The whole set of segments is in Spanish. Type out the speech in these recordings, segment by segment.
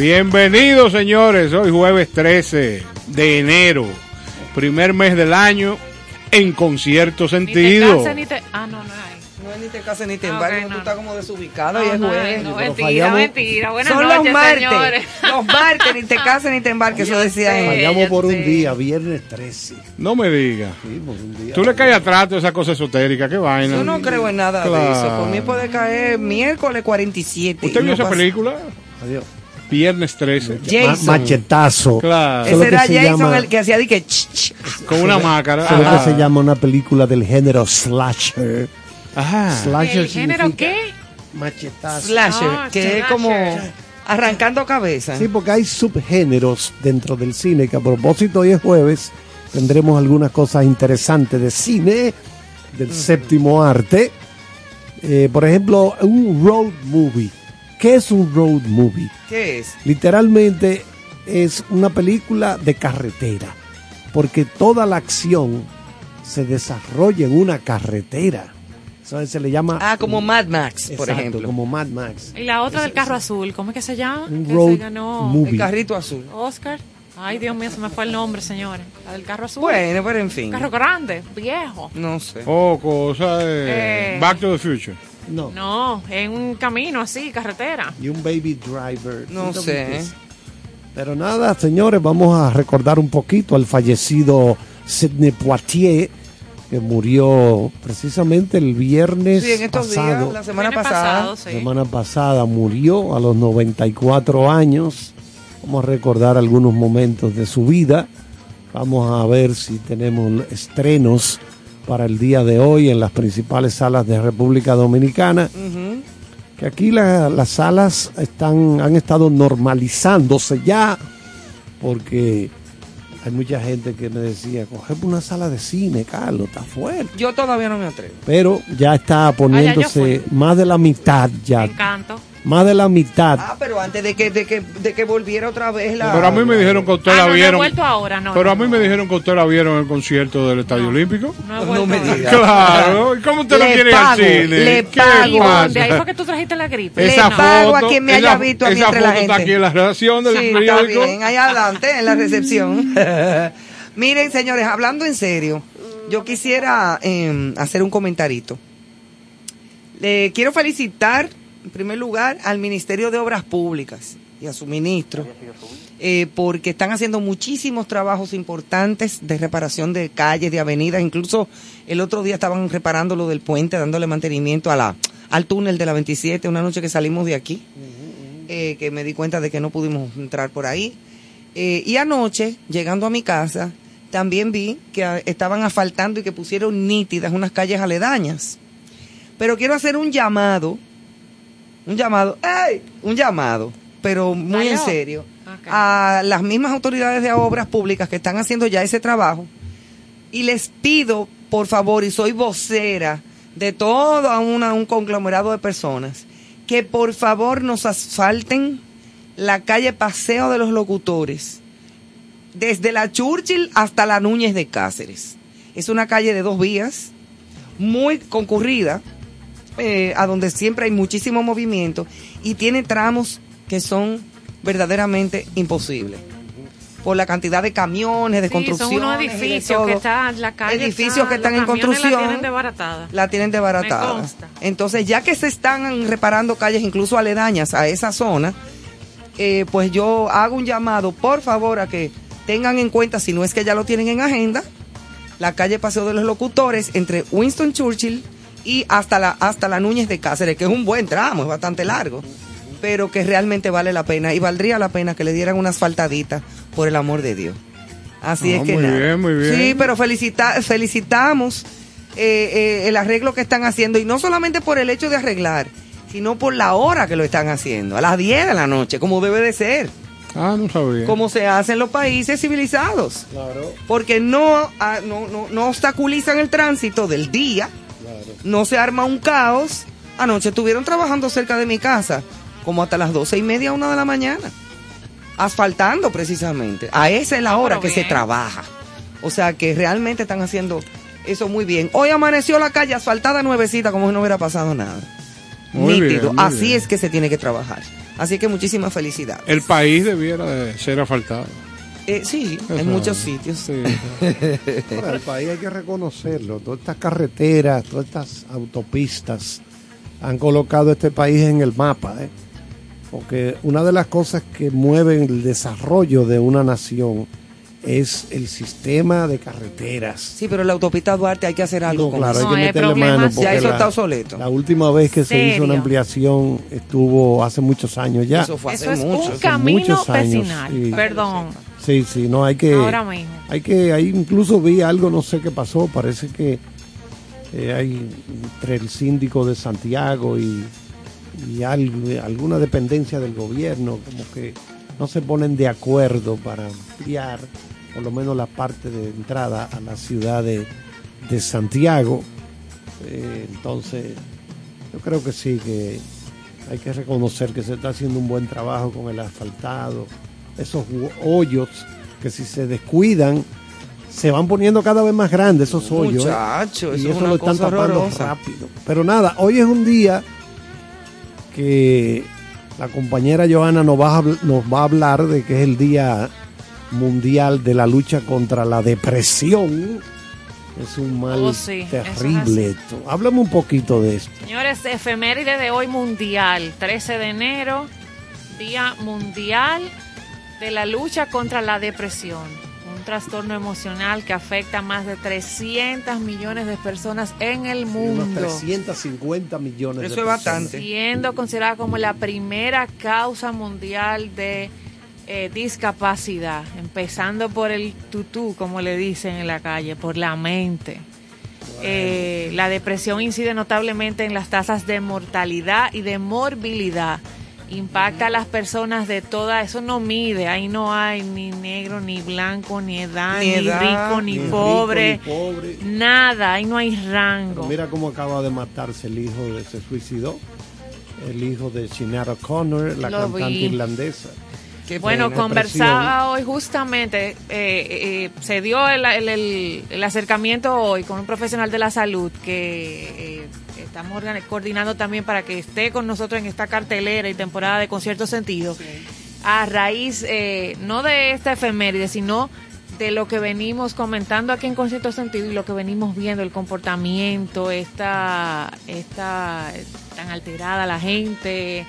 Bienvenidos, señores. Hoy jueves 13 de enero, primer mes del año, en concierto sentido. Ni te ni te... Ah, no, no hay. No es ni te cases ni te Ah, embarques, tú estás como desubicado No, y es no, jueves. no, mentira, fallamos. mentira. Buenas Son noches, los martes. señores. Los martes, ni te cases ni te embarques, eso decía él. Fallamos por un día, viernes 13. No me digas. Sí, por un día. Tú le caes atrás a toda esa cosa esotérica, qué vaina. Yo no creo en nada de eso. Por mí puede caer miércoles 47. ¿Usted vio no esa pasa- película? Adiós. Viernes 13. Ma- Jason. machetazo. Claro. Ese era Jason llama- el que hacía de que... ch, ch. Con una máscara. Eso es lo Ajá. que se llama una película del género slasher. Ajá. Slasher ¿El género qué? Machetazo. Slasher, Ah, que es como arrancando cabeza. Sí, porque hay subgéneros dentro del cine que a propósito hoy es jueves tendremos algunas cosas interesantes de cine del séptimo arte. Eh, por ejemplo, un road movie. ¿Qué es un road movie? ¿Qué es? Literalmente es una película de carretera, porque toda la acción se desarrolla en una carretera. Eso se le llama Ah, como Mad Max, por Exacto, ejemplo. como Mad Max. Y la otra del carro azul, ¿cómo es que se llama? Un road se ganó movie. El carrito azul. Oscar. Ay, Dios mío, se me fue el nombre, señores. La del carro azul. Bueno, pero en fin. Carro grande, viejo. No sé. Oh, cosa de Eh. Back to the Future. No. No, en un camino así, carretera. Y un baby driver. No ¿Tú sé. Pero nada, señores, vamos a recordar un poquito al fallecido Sidney Poitier, que murió precisamente el viernes Sí, en estos pasado. días, la semana pasada. pasado, sí. semana pasada murió a los 94 años. Vamos a recordar algunos momentos de su vida. Vamos a ver si tenemos estrenos para el día de hoy en las principales salas de República Dominicana. Que aquí la- las salas están, han estado normalizándose ya, porque hay mucha gente que me decía, coge por una sala de cine, Carlos, está fuerte. Yo todavía no me atrevo. Pero ya está poniéndose fui. más de la mitad ya. Me encanto. Más de la mitad. Ah, pero antes de que, de que, de que volviera otra vez la... Pero a mí me dijeron que usted Ah, la no, no he vieron. vuelto ahora, no. Pero no, a mí no. me dijeron que usted la vieron en el concierto del Estadio Olímpico. No, he No vuelto me ahora. diga. Claro. ¿Y cómo usted Le quiere ir al pago, cine? le ¿Qué pago. Dónde? Ahí fue que tú trajiste la gripe. Le pago a quien me haya visto a mí esa entre la foto está gente. aquí en la redacción del Sí, está bien, ahí adelante, en la recepción. Miren, señores, hablando en serio, yo quisiera eh, hacer un comentarito. Le quiero felicitar, en primer lugar, al Ministerio de Obras Públicas y a su ministro, eh, porque están haciendo muchísimos trabajos importantes de reparación de calles, de avenidas. Incluso el otro día estaban reparando lo del puente, dándole mantenimiento a la, al túnel de la 27, una noche que salimos de aquí eh, que me di cuenta de que no pudimos entrar por ahí. Eh, y anoche, llegando a mi casa, también vi que estaban asfaltando y que pusieron nítidas unas calles aledañas. Pero quiero hacer un llamado, un llamado, ¡ey! Un llamado, pero muy en serio, a las mismas autoridades de obras públicas que están haciendo ya ese trabajo. Y les pido, por favor, y soy vocera de todo una, un conglomerado de personas, que por favor nos asfalten la calle Paseo de los Locutores, desde la Churchill hasta la Núñez de Cáceres. Es una calle de dos vías, muy concurrida, eh, a donde siempre hay muchísimo movimiento y tiene tramos que son verdaderamente imposibles. Por la cantidad de camiones, de Sí, construcciones. son unos edificios que están, la calle Edificios está- que están los en construcción. La tienen desbaratada. La tienen desbaratada. Entonces, ya que se están reparando calles incluso aledañas a esa zona, eh, pues yo hago un llamado, por favor, a que tengan en cuenta, si no es que ya lo tienen en agenda, la calle Paseo de los Locutores entre Winston Churchill y hasta la, hasta la Núñez de Cáceres, que es un buen tramo, es bastante largo, pero que realmente vale la pena y valdría la pena que le dieran una asfaltadita, por el amor de Dios. Así Ah, es que muy nada. bien, muy bien. Sí, pero felicita, felicitamos eh, eh, el arreglo que están haciendo y no solamente por el hecho de arreglar, sino por la hora que lo están haciendo, a las 10 de la noche, como debe de ser, Ah, no sabía. como se hace en los países civilizados, Claro, porque no, ah, no, no, no obstaculizan el tránsito del día, no se arma un caos. Anoche estuvieron trabajando cerca de mi casa, como hasta las doce y media, una de la mañana, asfaltando precisamente. A esa es la hora pero que se trabaja. O sea que realmente están haciendo eso muy bien. Hoy amaneció la calle asfaltada nuevecita como si no hubiera pasado nada. Muy Nítido. bien, muy Así bien. es que se tiene que trabajar. Así que muchísimas felicidades. El país debiera de ser asfaltado. Eh, sí, en Eso. muchos sitios. Sí. Ahora, el país hay que reconocerlo. Todas estas carreteras, todas estas autopistas han colocado este país en el mapa. ¿eh? Porque una de las cosas que mueven el desarrollo de una nación es el sistema de carreteras. Sí, pero la autopista Duarte hay que hacer algo No, con claro, eso. Hay que meterle mano. Ya eso la- está obsoleto. La última vez que se hizo una ampliación estuvo hace muchos años ya. Eso fue Eso hace es mucho. un hace camino muchos años, vecinal. sí. Perdón. Sí, sí, no hay que. Ahora mismo. Hay que, ahí incluso vi algo, no sé qué pasó, parece que eh, hay entre el síndico de Santiago y, y algo- alguna dependencia del gobierno, como que no se ponen de acuerdo para ampliar por lo menos la parte de entrada a la ciudad de, de Santiago. Eh, entonces, yo creo que sí, que hay que reconocer que se está haciendo un buen trabajo con el asfaltado, esos hoyos que si se descuidan se van poniendo cada vez más grandes esos hoyos. ¿eh? Muchacho, y eso es eso una lo están cosa tapando horrorosa. rápido. Pero nada, hoy es un día que la compañera Joana nos va, a, nos va a hablar de que es el Día Mundial de la Lucha contra la Depresión. Es un mal Oh, sí, es terrible así. esto. Háblame un poquito de esto. Señores, efeméride de hoy mundial, 13 de enero, Día Mundial de la Lucha contra la Depresión, un trastorno emocional que afecta a más de 300 millones de personas en el Unos mundo, 350 millones de Eso es personas. bastante. siendo considerada como la primera causa mundial de eh, discapacidad, empezando por el tutú, como le dicen en la calle, por la mente. Eh, la depresión incide notablemente en las tasas de mortalidad y de morbilidad. Impacta a las personas de toda, eso no mide, ahí no hay ni negro, ni blanco, ni edad, Ni ni, edad, rico, ni, Ni rico, pobre, ni pobre. nada, ahí no hay rango. Mira cómo acaba de matarse el hijo de se suicidó. El hijo de Sinead O'Connor, la Lo cantante vi. irlandesa. Qué Bueno, pena. conversaba hoy justamente, eh, eh, se dio el, el- el- el acercamiento hoy con un profesional de la salud que eh, estamos coordinando también para que esté con nosotros en esta cartelera y temporada de concierto sentido, a raíz eh, no de esta efeméride, sino de lo que venimos comentando aquí en Concierto Sentido y lo que venimos viendo, el comportamiento, esta, esta tan alterada la gente.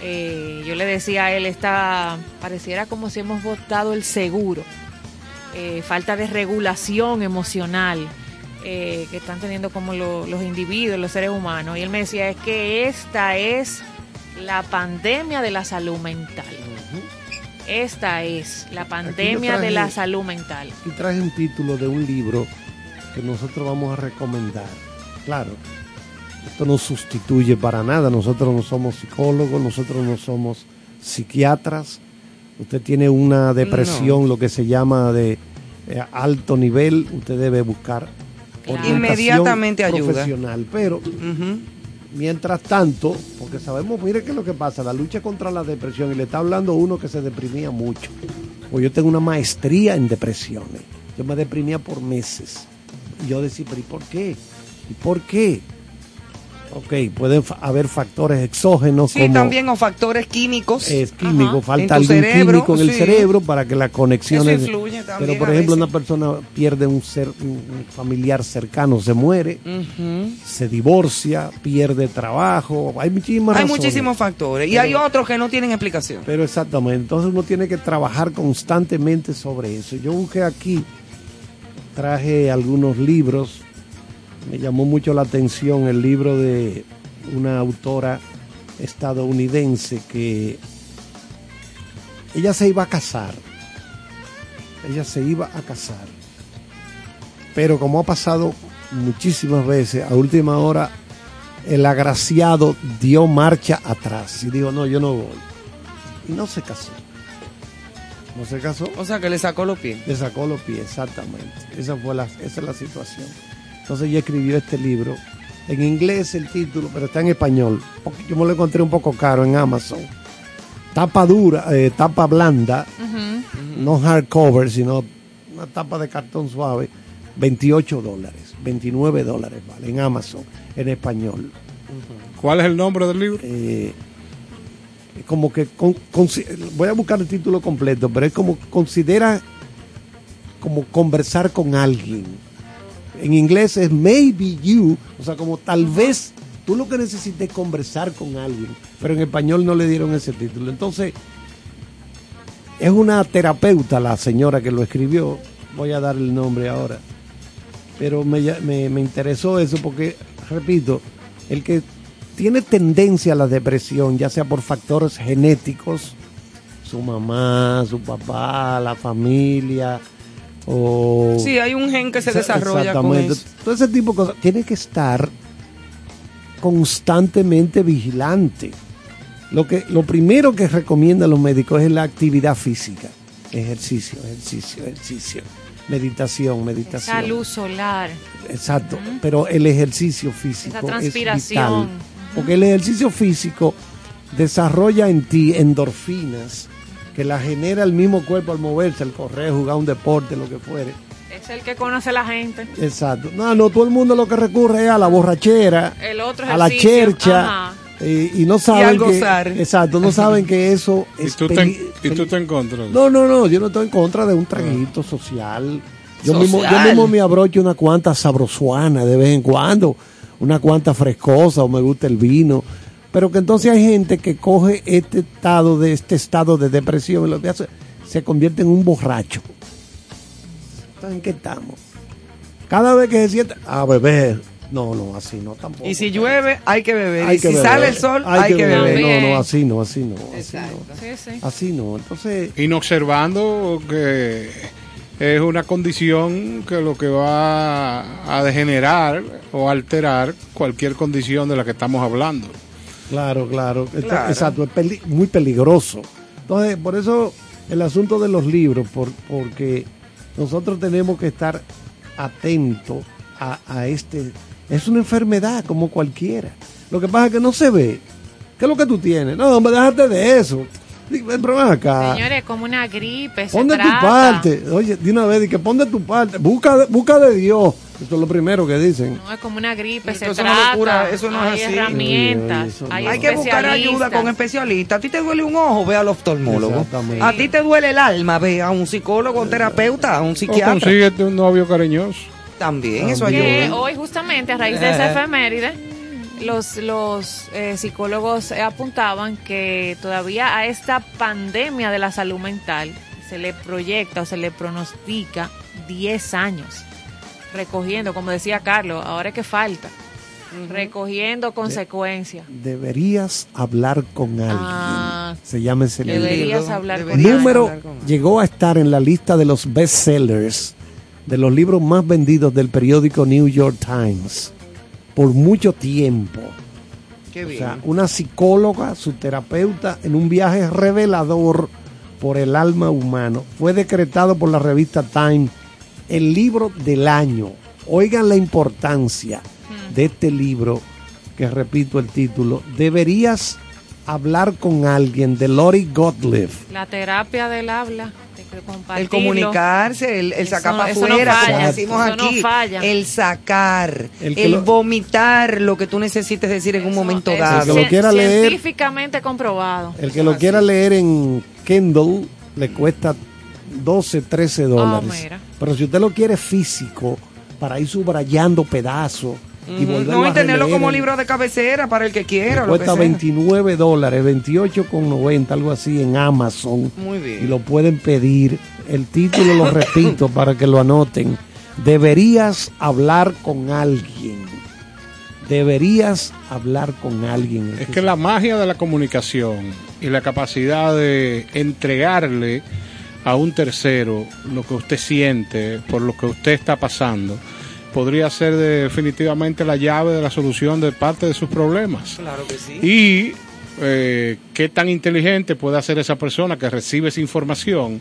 Eh, yo le decía a él, está, pareciera como si hemos votado el seguro. Eh, falta de regulación emocional eh, que están teniendo como lo- los individuos, los seres humanos. Y él me decía, es que esta es la pandemia de la salud mental. Esta es la pandemia de la salud mental. Y traje un título de un libro que nosotros vamos a recomendar. Claro, esto no sustituye para nada. Nosotros no somos psicólogos, nosotros no somos psiquiatras. Usted tiene una depresión, lo que se llama de eh, alto nivel, usted debe buscar. Orientación Inmediatamente ayuda. profesional. Pero. Mientras tanto, porque sabemos, mire qué es lo que pasa, la lucha contra la depresión, y le está hablando uno que se deprimía mucho. Pues yo tengo una maestría en depresiones. Yo me deprimía por meses. Y yo decía, pero ¿y por qué? ¿Y por qué? Ok, pueden fa- haber factores exógenos Sí, como también o factores químicos. es químico, Ajá. falta algún cerebro, químico en el cerebro para que las conexiones. Eso influye también pero por ejemplo, una persona pierde un ser, un familiar cercano, se muere, se divorcia, pierde trabajo, hay muchísimas Hay razones. muchísimos factores. Y hay otros que no tienen explicación. Pero exactamente, entonces uno tiene que trabajar constantemente sobre eso. Yo busqué aquí, traje algunos libros, me llamó mucho la atención el libro de una autora estadounidense que ella se iba a casar, ella se iba a casar, pero como ha pasado muchísimas veces, a última hora el agraciado dio marcha atrás y dijo, no, yo no voy. Y no se casó. No se casó, O sea, que le sacó los pies. le sacó los pies, exactamente. Esa, fue la, esa es la situación. Entonces ella escribió este libro. En inglés el título, pero está en español. Porque Yo me lo encontré un poco caro en Amazon. Tapa dura, eh, tapa blanda, no hardcover, sino una tapa de cartón suave, 28 dólares, 29 dólares, vale, en Amazon, en español. ¿Cuál es el nombre del libro? Eh, como que con- voy a buscar el título completo, pero es como considera como conversar con alguien. En inglés es maybe you, o sea, como tal vez tú lo que necesites es conversar con alguien, pero en español no le dieron ese título. Entonces, es una terapeuta la señora que lo escribió, voy a dar el nombre ahora, pero me, me, me interesó eso porque, repito, el que tiene tendencia a la depresión, ya sea por factores genéticos, su mamá, su papá, la familia, o... Sí, hay un gen que se desarrolla con eso. Todo ese tipo de cosas. Tiene que estar constantemente vigilante. Lo, que, lo primero que recomiendan los médicos es la actividad física. Ejercicio, ejercicio, ejercicio. Meditación, meditación. Esa luz solar. Exacto, pero el ejercicio físico Esa es transpiración. vital, porque el ejercicio físico desarrolla en ti endorfinas que la genera el mismo cuerpo al moverse, al correr, jugar un deporte, lo que fuere. Es el que conoce la gente. Exacto. No, no, todo el mundo lo que recurre es a la borrachera, El otro a la chercha eh, y no saben al que gozar. exacto, no saben que eso ¿Y es tú, te, y tú te encuentras? no, no, no, yo no estoy en contra de un traguito social. Yo Social. mismo, yo mismo me abrocho una cuanta sabrosuana de vez en cuando, una cuanta frescosa o me gusta el vino. Pero que entonces hay gente que coge este estado de este estado de depresión y lo que hace se convierte en un borracho. Entonces, ¿en qué estamos? Cada vez que se siente a beber, no, no, así no tampoco. Y si llueve, hay que beber. Hay y que si beber. sale el sol, hay, que beber. beber. No, no, así no, así no, así no. Sí, sí. Así no. Entonces, Inobservando que es una condición que lo que va a degenerar o alterar cualquier condición de la que estamos hablando. Claro, claro, Está- exacto, es peli- muy peligroso. Entonces, por eso el asunto de los libros, por- porque nosotros tenemos que estar atentos a, a este... Es una enfermedad como cualquiera. Lo que pasa es que no se ve. ¿Qué es lo que tú tienes? No, hombre, déjate de eso. Ven, acá. Señores, como una gripe. Pon de tu parte. Oye, de una vez, que pon de tu parte. Busca, busca de Dios. Esto es lo primero que dicen. No es como una gripe, Eso se es una trata. locura, eso no es hay así. herramientas, eso hay. Hay que buscar ayuda con especialistas. A ti te duele un ojo, ve al oftalmólogo. A ti te duele el alma, ve a un psicólogo, un terapeuta, a un O psiquiatra. consíguete un novio cariñoso. También, eso También. que ayuda. hoy justamente a raíz de esa efeméride los los eh, psicólogos eh, apuntaban que todavía a esta pandemia de la salud mental se le proyecta o se le pronostica 10 años recogiendo, como decía Carlos, ahora es que falta, recogiendo consecuencias. Deberías hablar con alguien. Ah, Se llama ese libro. Deberías hablar con número hablar con alguien. llegó a estar en la lista de los bestsellers de los libros más vendidos del periódico New York Times por mucho tiempo. Qué O bien. sea, una psicóloga, su terapeuta, en un viaje revelador por el alma humano. Fue decretado por la revista Time el libro del año. Oigan la importancia de este libro, que repito el título. Deberías hablar con alguien de Lori Gottlieb. la terapia del habla, de el comunicarse, el, sacar para no afuera, como falla, decimos eso no aquí. falla. El sacar, El el, que lo- vomitar lo que tú necesites decir en un momento eso dado. El que lo quiera leer- Científicamente comprobado. El que lo quiera leer en Kindle le cuesta 12, 13 dólares. Mira. Pero si usted lo quiere físico, para ir subrayando pedazos y Ujú. volverlo No, a y tenerlo releer, como libro de cabecera para el que quiera. Lo que cuesta sea. 29 dólares, 28,90, algo así en Amazon. Muy bien. Y lo pueden pedir. El título lo repito para que lo anoten. Deberías hablar con alguien. Deberías hablar con alguien. Es que la magia de la comunicación y la capacidad de entregarle a un tercero lo que usted siente por lo que usted está pasando podría ser definitivamente la llave de la solución de parte de sus problemas. Claro que sí. Y eh, qué tan inteligente puede hacer esa persona que recibe esa información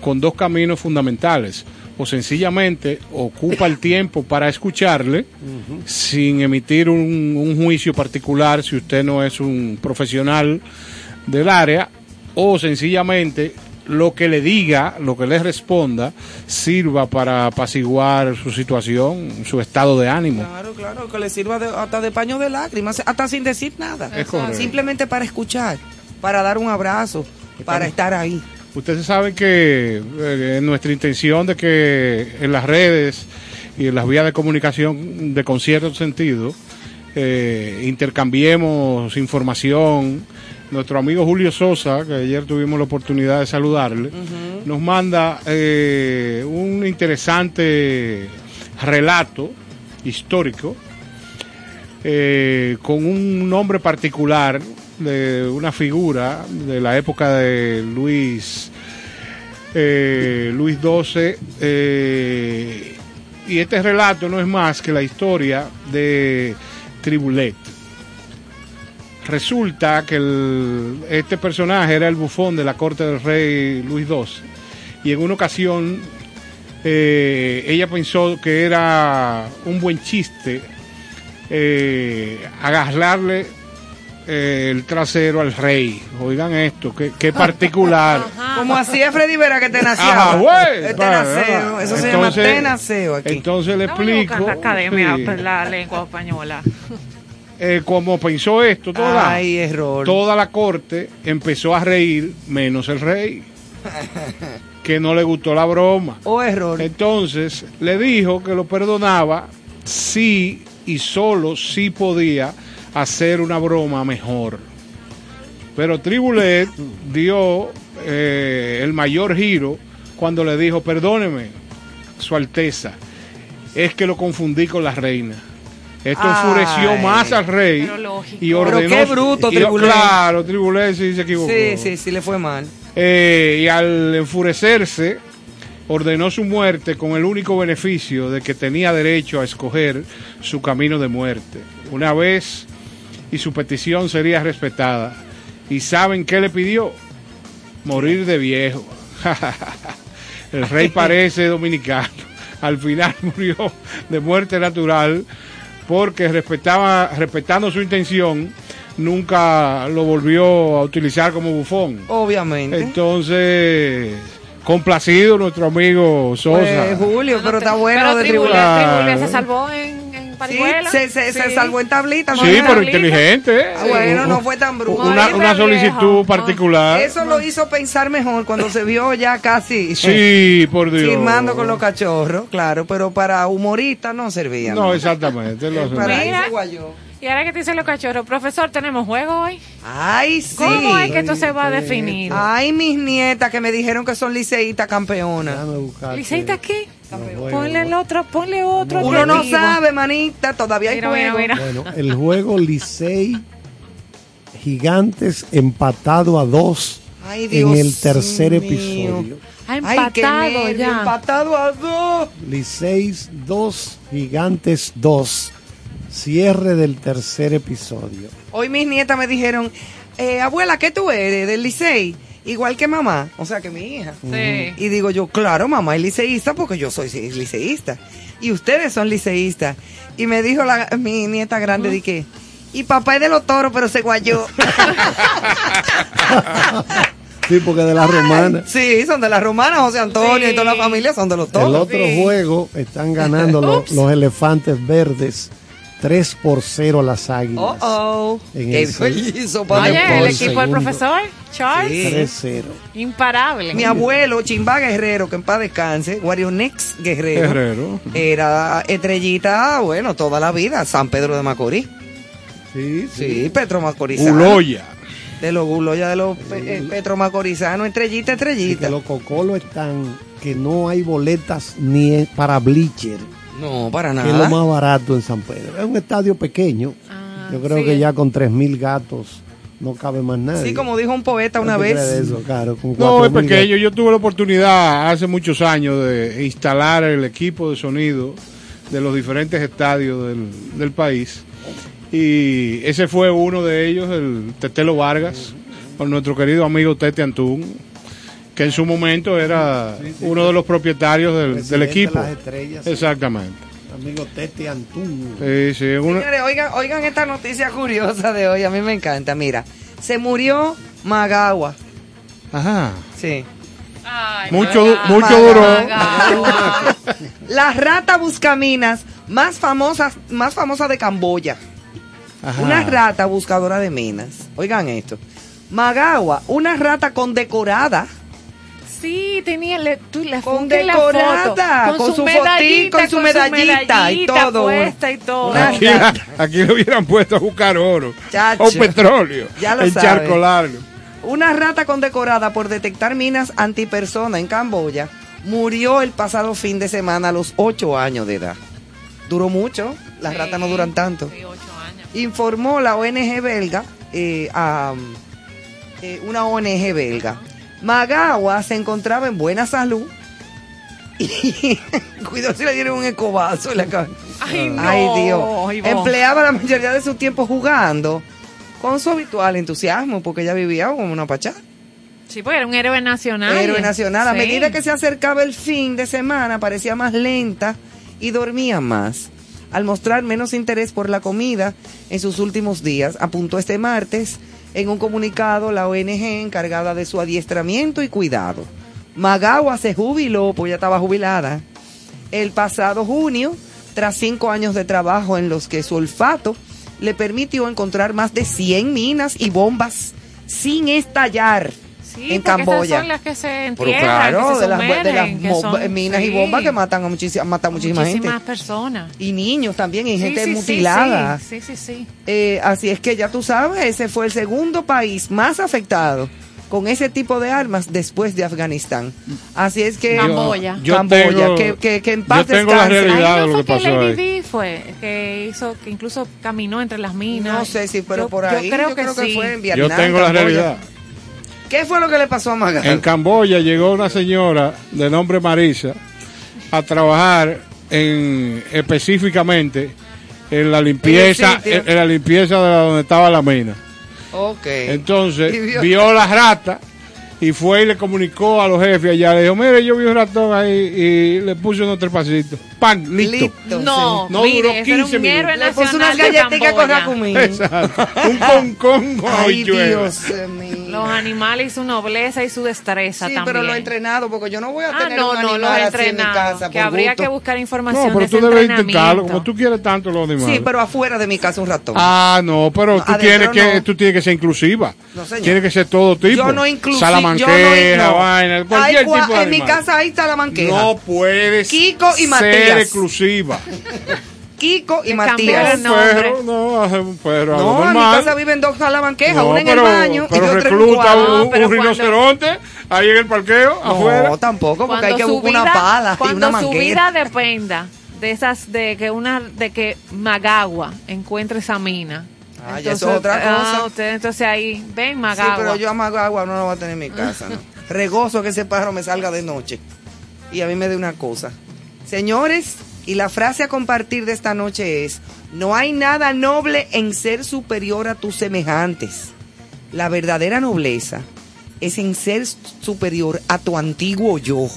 con dos caminos fundamentales. O sencillamente ocupa el tiempo para escucharle sin emitir un, un juicio particular si usted no es un profesional del área. O sencillamente lo que le diga, lo que le responda, sirva para apaciguar su situación, su estado de ánimo. Claro, claro, que le sirva de- hasta de paño de lágrimas, hasta sin decir nada. Es. Simplemente para escuchar. para dar un abrazo, para estar ahí. Ustedes saben que eh, nuestra intención de que en las redes y en las vías de comunicación de concierto sentido eh, intercambiemos información. Nuestro amigo Julio Sosa, que ayer tuvimos la oportunidad de saludarle, nos manda eh, un interesante relato histórico eh, con un nombre particular de una figura de la época de Luis eh, Luis XII eh, y este relato no es más que la historia de Tribulet resulta que el- este personaje era el bufón de la corte del rey Luis XII y en una ocasión eh, ella pensó que era un buen chiste eh, agarrarle eh, el trasero al rey. Oigan esto, qué, qué particular. Como hacía Freddy Vera que te nació. Ajá, güey. Este Va, naceo, va. eso se llama tenaceo aquí. Entonces le explico. la academia sí, pues, la lengua española. Eh, como pensó esto, toda, Ay, error. toda la corte empezó a reír, menos el rey, que no le gustó la broma. O error. Entonces le dijo que lo perdonaba si y solo si podía hacer una broma mejor. Pero Tribulet dio eh, el mayor giro cuando le dijo, perdóneme, Su Alteza, es que lo confundí con la reina. Esto Ay. enfureció más al rey Pero lógico. y Pero ordenó... qué bruto, y- Tribulet. Claro, Tribulet sí se equivocó. Sí, sí, sí, le fue mal. Eh, y al enfurecerse, ordenó su muerte con el único beneficio de que tenía derecho a escoger su camino de muerte. Una vez y su petición sería respetada. ¿Y saben qué le pidió? Morir de viejo. el rey parece dominicano. Al final murió de muerte natural porque respetaba, respetando su intención, nunca lo volvió a utilizar como bufón. Obviamente. Entonces, complacido nuestro amigo Sosa. Pues, Julio, pero está bueno Pero de. Tribulet se salvó en, Sí, se, se, salvó en tablita. sí, pero inteligente. ¿eh? Ah, bueno, no fue tan bruto. Una, solicitud viejo. particular. Eso lo hizo pensar mejor cuando se vio ya casi Sí, por Dios. firmando con los cachorros, claro, pero para humoristas no servía. No, exactamente. lo para guayó. Y ahora que te dicen los cachorros, profesor, ¿tenemos juego hoy? Ay, sí. ¿Cómo es que esto se va a definir? Ay, mis nietas que me dijeron que son liceístas campeonas. ¿Liceita qué? Ponle el otro, ponle otro. Uno no sabe, manita, todavía hay Mira, mira, juego. mira. Bueno, el juego Licey Gigantes empatado a dos Ay, en el tercer mío. episodio. Ha Ay, qué empatado nervio, ya. Empatado a dos. Licey 2, Gigantes 2. Cierre del tercer episodio. Hoy mis nietas me dijeron, eh, abuela, ¿qué tú eres? ¿Del licey? Igual que mamá, o sea que mi hija. Sí. Y digo yo, claro, mamá es liceísta porque yo soy liceísta. Y ustedes son liceístas. Y me dijo la, mi nieta grande, di que, y papá es de los toros, pero se guayó. Sí, porque de la romana. sí, son de las romanas, José Antonio Sí. y toda la familia son de los El toros. otro juego están ganando los, los elefantes verdes 3 por 0 a las águilas. Oh, oh. En ¿Qué hizo, padre? Oye, el el equipo del profesor, Charles, Sí. 3-0. imparable. Mi abuelo, Chimba Guerrero, que en paz descanse, Guarionex Guerrero, Guerrero. era estrellita, bueno, toda la vida, San Pedro de Macorís. Sí, Sí, Petro Macorís. Uloya. De los gulos ya de los pe- eh, Petro Macorizanos, estrellita, estrellita. que los cocolos están que no hay boletas ni para bleacher, No, para que es lo nada. más barato en San Pedro. Es un estadio pequeño. Ah, Yo creo sí. que ya con 3.000 gatos no cabe más nadie. Sí, como dijo un poeta una ¿No te vez. crees eso? Claro, con No, es 4.000 pequeño. Yo tuve la oportunidad hace muchos años de instalar el equipo de sonido de los diferentes estadios del, del país. Y ese fue uno de ellos, el Tetelo Vargas, con nuestro querido amigo Tete Antún, que en su momento era uno de los propietarios del, equipo. de las estrellas, sí. Exactamente. Amigo Tete Antún. Sí, sí, una- Señores, oigan, oigan esta noticia curiosa de hoy, a mí me encanta. Mira, se murió Magagua. Ajá. Sí. Ay, Mucho, mucho duró. La rata buscaminas más famosa, más famosa de Camboya. Ajá. Una rata buscadora de minas. Oigan esto. Magagua, una rata condecorada. Sí, tenía le, tú, la Con en decorada, foto, con su fotico y su medallita y todo. puesta y todo. Una- Aquí, aquí le hubieran puesto a buscar oro Chacho. o petróleo. Ya lo sabe. charco largo. Una rata condecorada por detectar minas antipersona en Camboya murió el pasado fin de semana a los 8 años de edad. Duró mucho, las Sí, ratas no duran tanto. sí, ocho años. Informó la ONG belga, eh, a, eh, una ONG belga. Magawa se encontraba en buena salud y cuidado si le dieron un escobazo en la cabeza. Ay, no. Ay, Dios. Empleaba la mayoría de su tiempo jugando con su habitual entusiasmo, porque ella vivía como una pachá. Sí, porque era un héroe nacional. Héroe nacional. A Sí. medida que se acercaba el fin de semana, parecía más lenta y dormía más. Al mostrar menos interés por la comida en sus últimos días, apuntó este martes en un comunicado la ONG encargada de su adiestramiento y cuidado. Magawa se jubiló, pues ya estaba jubilada, el pasado junio, tras cinco años de trabajo en los que su olfato le permitió encontrar más de 100 minas y bombas sin estallar Sí, en Camboya. esas son las que se Pero entierran, claro, que se de las, de las que son- minas y sí, bombas que matan a muchísima, matan a muchísima muchísimas gente. personas. Y niños también, y Sí, gente mutilada. Sí, sí, sí. sí. Eh, así es que ya tú sabes, ese fue el segundo país más afectado con ese tipo de armas después de Afganistán. Así es que... Camboya. Yo Camboya, tengo- que, que, que en paz yo tengo la descanse. realidad. De lo que que pasó ahí. Fue, que hizo, que incluso caminó entre las minas. No sé si, pero Yo- por ahí Yo creo que, sí. fue en Vietnam. Yo tengo la Camboya. realidad. ¿Qué fue lo que le pasó a Magal? En Camboya llegó una señora de nombre Marisa a trabajar en específicamente en la limpieza, en, en la limpieza de donde estaba la mina. Ok. Entonces vio- vio la rata y fue y le comunicó a los jefes allá. Le dijo, mire, yo vi un ratón ahí y le puse unos tres pasitos. ¡Pan! Listo. Listo, No, No mire, duró ese era 15 un minutos. Le puso unas galletitas con. Exacto. Un concón con Ay. Dios mío. Los animales y su nobleza y su destreza Sí, también. pero lo entrenado porque yo no voy a Ah, tener no, un no, animal los así en mi entrenado. casa Que por habría gusto. que buscar información No, pero de tú ese debes intentarlo, como tú quieres tanto los animales. Sí, pero afuera de mi casa un ratón. Ah, no, pero No, tú, tienes que, no. tú tienes que ser inclusiva. No, señor. Tiene que ser todo tipo. yo no inclusive. Salamanquera, yo no, vaina, cualquier tipo de En mi casa hay salamanquera. No puedes Kiko y ser Matías. exclusiva. Kiko y Matías. no, un perro, algo No, en mi casa viven dos salamanquejas, No, una en pero, el baño pero y otra en un recluta cuarto. un, No, pero un cuando- rinoceronte ahí en el parqueo, afuera. No, tampoco, porque hay que su buscar una pala y cuando una su manguera. vida dependa de esas de que una de que Magagua encuentre esa mina Ah, ya eso es otra cosa. ah, usted, entonces ahí ven Sí, Magagua pero yo a Magagua no lo voy a tener en mi casa, ¿no? Regozo que ese pájaro me salga de noche y a mí me dé una cosa. Señores, y la frase a compartir de esta noche es, no hay nada noble en ser superior a tus semejantes. La verdadera nobleza es en ser superior a tu antiguo yo.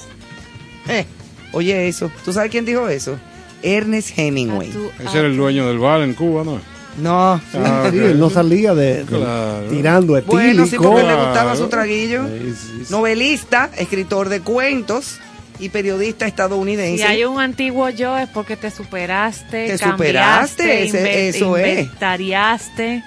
Eh, oye eso, ¿tú sabes quién dijo eso? Ernest Hemingway. Ese era el dueño del bar en Cuba, ¿no? No. Ah, Sí, él no salía de, de- Claro. tirando etílico. Bueno, sí, porque le gustaba su traguillo. Sí, sí, sí. Novelista, escritor de cuentos y periodista estadounidense. Si hay un antiguo yo es porque te superaste, Te cambiaste, superaste, ese- eso es.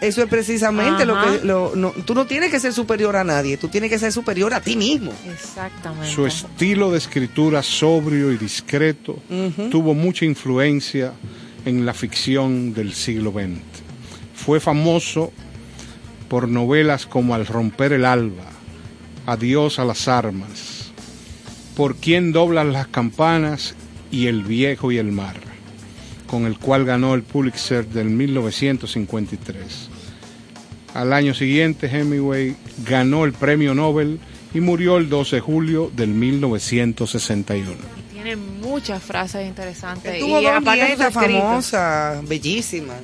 Eso es precisamente lo que... Lo, no, tú no tienes que ser superior a nadie, tú tienes que ser superior a ti mismo. Exactamente. Su estilo de escritura sobrio y discreto tuvo mucha influencia en la ficción del siglo XX. Fue famoso por novelas como Al romper el alba, Adiós a las armas, Por quién doblan las campanas y El viejo y el mar, con el cual ganó el Pulitzer del 1953. Al año siguiente, Hemingway ganó el premio Nobel y murió el 12 de julio del 1961. Tiene muchas frases interesantes. Tuvo y dos aparte de famosas, bellísimas,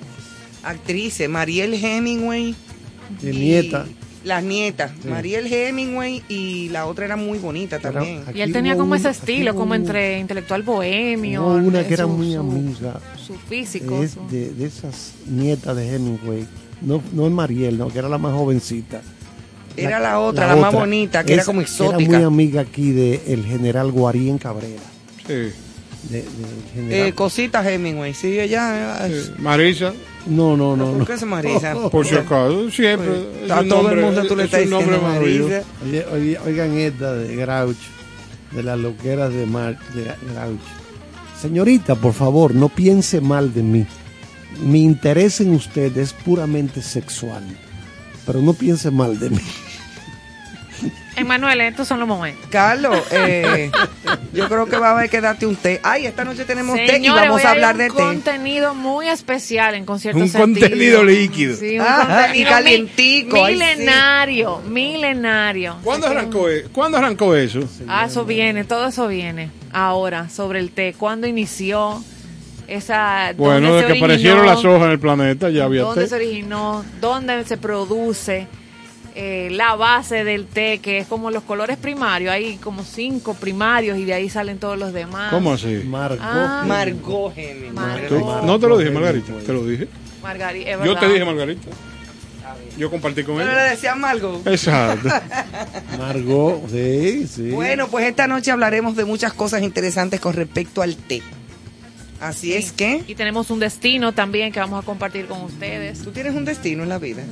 actrices, Mariel Hemingway. De y nieta. Las nietas, Sí. Mariel Hemingway y la otra era muy bonita Era- también. Y él tenía como ese estilo, como un- entre intelectual bohemio. hubo una que era muy su- amiga. Su físico. Es su- de, de esas nietas de Hemingway. No, no es Mariel, no, que era la más jovencita. Era la otra, la más bonita, que era como Era exótica. muy amiga aquí del general Guarín Cabrera. Sí. De- de. Eh, cositas Hemingway, sí, ella. Eh, Marisa, no, no, no. ¿Por no. qué se Marisa? por si acaso, siempre. es A un todo nombre- el mundo tú le es estás diciendo. Marisa. Oye, oye, oigan esta de Groucho, de las loqueras de, Mar, de Groucho. Señorita, por favor, no piense mal de mí. Mi interés en usted es puramente sexual. Pero no piense mal de mí. Emanuel, estos son los momentos. Carlos, eh, yo creo que va a haber que darte un té. Ay, esta noche tenemos té y vamos a hablar un de té. contenido muy especial en concierto Un Sentido. contenido líquido. Sí, un Ah, contenido y calientico, mi- ay, sí. milenario, milenario. ¿Cuándo que- arrancó, e- ¿Cuándo arrancó eso? Ah, eso viene, todo eso viene. Ahora, sobre el té, ¿cuándo inició esa... Bueno, dónde de se que originó? aparecieron las hojas en el planeta, ya había dónde té. se originó, dónde se produce, eh, la base del té, que es como los colores primarios, hay como cinco primarios y de ahí salen todos los demás. ¿Cómo así? Margot. Ah. Margot Hemingway. Margot. No te lo dije, Margarita, te lo dije. Margarita, es Yo te dije, Margarita. Yo compartí con Pero le ella. decían Margot. Exacto. Margot, sí, sí. Bueno, pues esta noche hablaremos de muchas cosas interesantes con respecto al té. Así es que Y tenemos un destino también que vamos a compartir con ustedes. tú tienes un destino en la vida.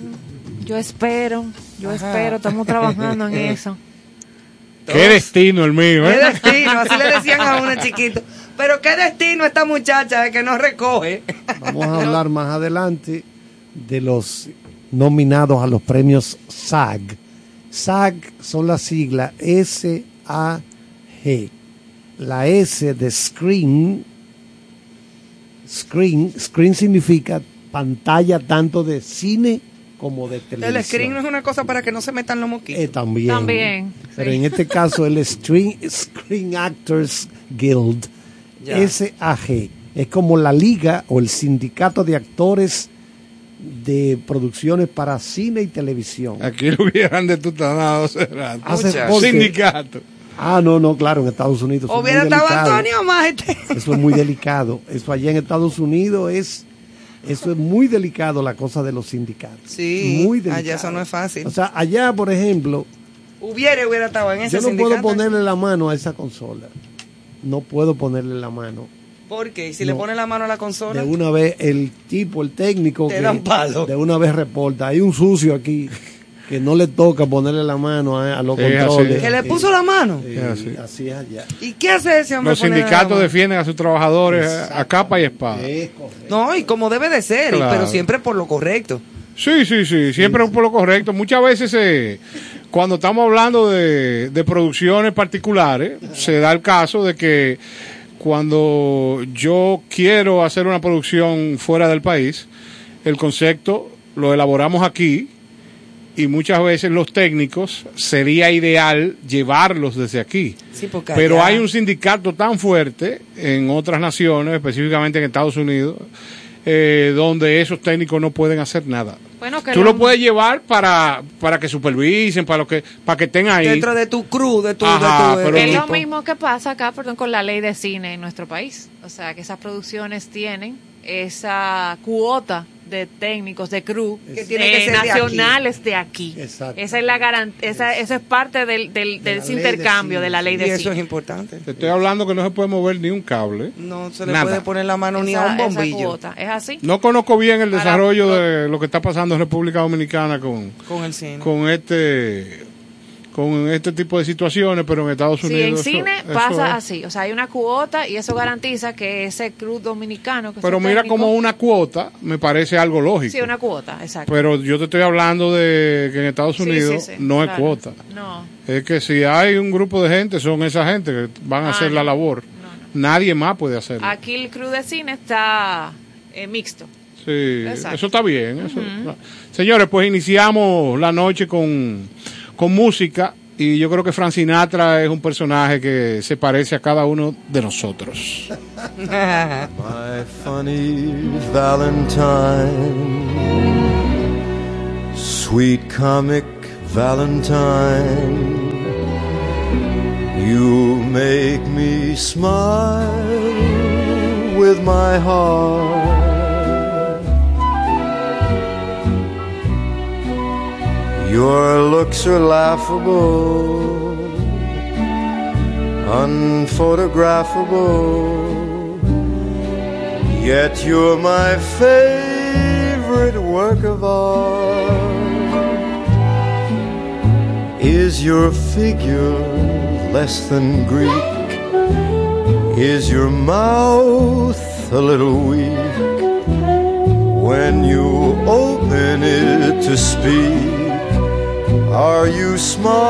Yo espero, yo Ajá. espero, estamos trabajando en eso. Qué destino el mío, ¿Qué ¿eh? destino? Así le decían a uno chiquito. Pero qué destino esta muchacha de que no recoge. Vamos a hablar más adelante de los nominados a los premios SAG. SAG son las siglas S-A-G. La S de Screen, Screen, Screen significa pantalla tanto de cine como de televisión. El screen no es una cosa para que no se metan los moquitos. Eh, también. También, Pero sí. en este caso el Screen, Screen Actors Guild, Ya. SAG, es como la liga o el sindicato de actores de producciones para cine y televisión. Aquí lo hubieran Muchas. porque- Sindicato. Ah, no, no, claro, en Estados Unidos. Hubiera estado. Antonio Maite. Eso es muy delicado. Eso allá en Estados Unidos es, eso es muy delicado la cosa de los sindicatos. Sí, muy delicado. allá eso no es fácil. O sea, allá, por ejemplo, Hubiera, hubiera estado en ese yo no puedo ponerle la mano a esa consola. No puedo ponerle la mano. ¿Por qué? ¿Y si le pone la mano a la consola? De una vez el tipo, el técnico, Te que dan palo. de una vez reporta. Hay un sucio aquí que no le toca ponerle la mano a, a los controles. ¿Que le puso la mano? Sí, así. así es allá. ¿Y qué hace ese hombre? Los sindicatos defienden a sus trabajadores a capa y espada. No, y como debe de ser, Claro. pero siempre por lo correcto. Sí, sí, sí, siempre por lo correcto. Muchas veces, eh, cuando estamos hablando de, de producciones particulares, se da el caso de que cuando yo quiero hacer una producción fuera del país, el concepto lo elaboramos aquí y muchas veces los técnicos sería ideal llevarlos desde aquí. Sí, porque Pero allá- hay un sindicato tan fuerte en otras naciones, específicamente en Estados Unidos, eh, donde esos técnicos no pueden hacer nada. Bueno, que Tú lo puedes llevar para, para que supervisen, para, lo que, para que estén ahí. Dentro de tu crew, de tu, Ajá, de tu Es lo mismo que pasa acá, perdón, con la ley de cine en nuestro país. O sea, que esas producciones tienen esa cuota de técnicos, de crew, Que tiene que ser de nacionales de aquí. Exacto. Esa es la garan- esa, eso es parte del, del, de intercambio cine, de la ley Y de eso es importante. Te estoy hablando que no se puede mover ni un cable. No se le Nada. puede poner la mano ni a un Esa- esa bombillo. Es así. No conozco bien el Para- desarrollo de lo que está pasando en República Dominicana con, con el cine. con este con este tipo de situaciones, pero en Estados Sí, Unidos. en eso- cine eso pasa es. así. O sea, hay una cuota y eso garantiza que ese crew dominicano. Que Pero mira técnicos- como una cuota me parece algo lógico. Sí, una cuota, exacto. Pero yo te estoy hablando de que en Estados Sí, Unidos sí, sí, no es claro. cuota. No. Es que si hay un grupo de gente, son esa gente que van a Ah, hacer la labor. No, no. Nadie más puede hacerlo. Aquí el crew de cine está eh, mixto. Sí, Exacto. eso está bien. eso- Señores, pues iniciamos la noche con, con música y yo creo que Frank Sinatra es un personaje que se parece a cada uno de nosotros. My funny Valentine, sweet comic Valentine, you make me smile with my heart. Your looks are laughable, unphotographable Yet you're my favorite work of art. Is your figure less than Greek? Is your mouth a little weak when you open it to speak? Are you smart?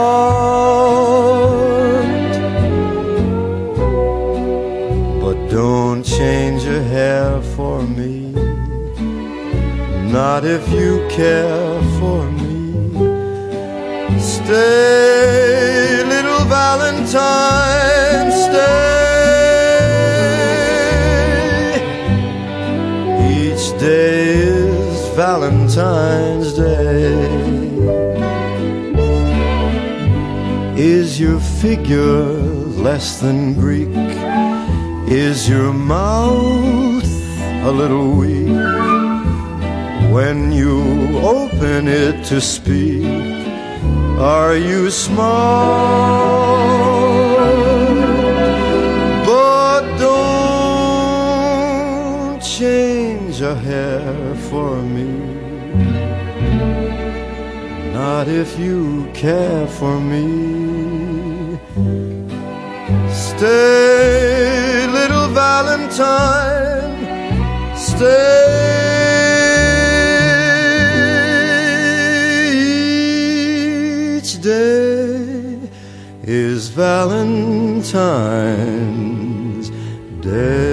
But don't change your hair for me. Not if you care for me. Stay, little Valentine, stay. Each day is Valentine's Day. Is your figure less than Greek? Is your mouth a little weak when you open it to speak? Are you smart? But don't change a hair for me. Not if you care for me. Stay, little Valentine, stay. Each day is Valentine's Day.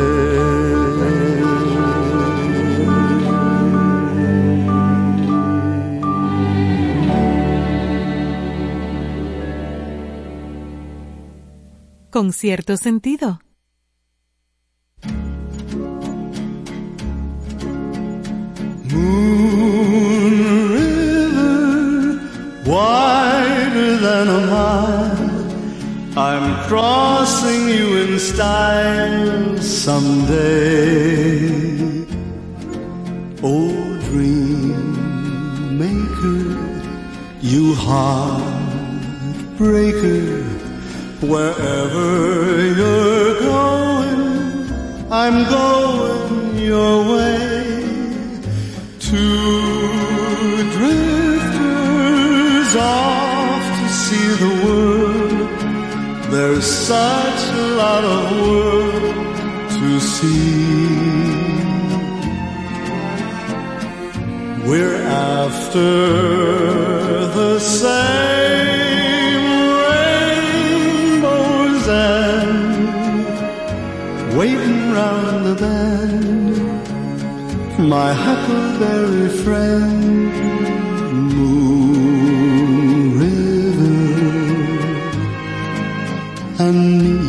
Con cierto sentido. Moon River, wider than a mile. I'm crossing you in style someday. Oh, dream maker, you heartbreaker, wherever you're going, I'm going your way. Two drifters off to see the world. There's such a lot of world to see. We're after the same my huckleberry friend, Moon River, and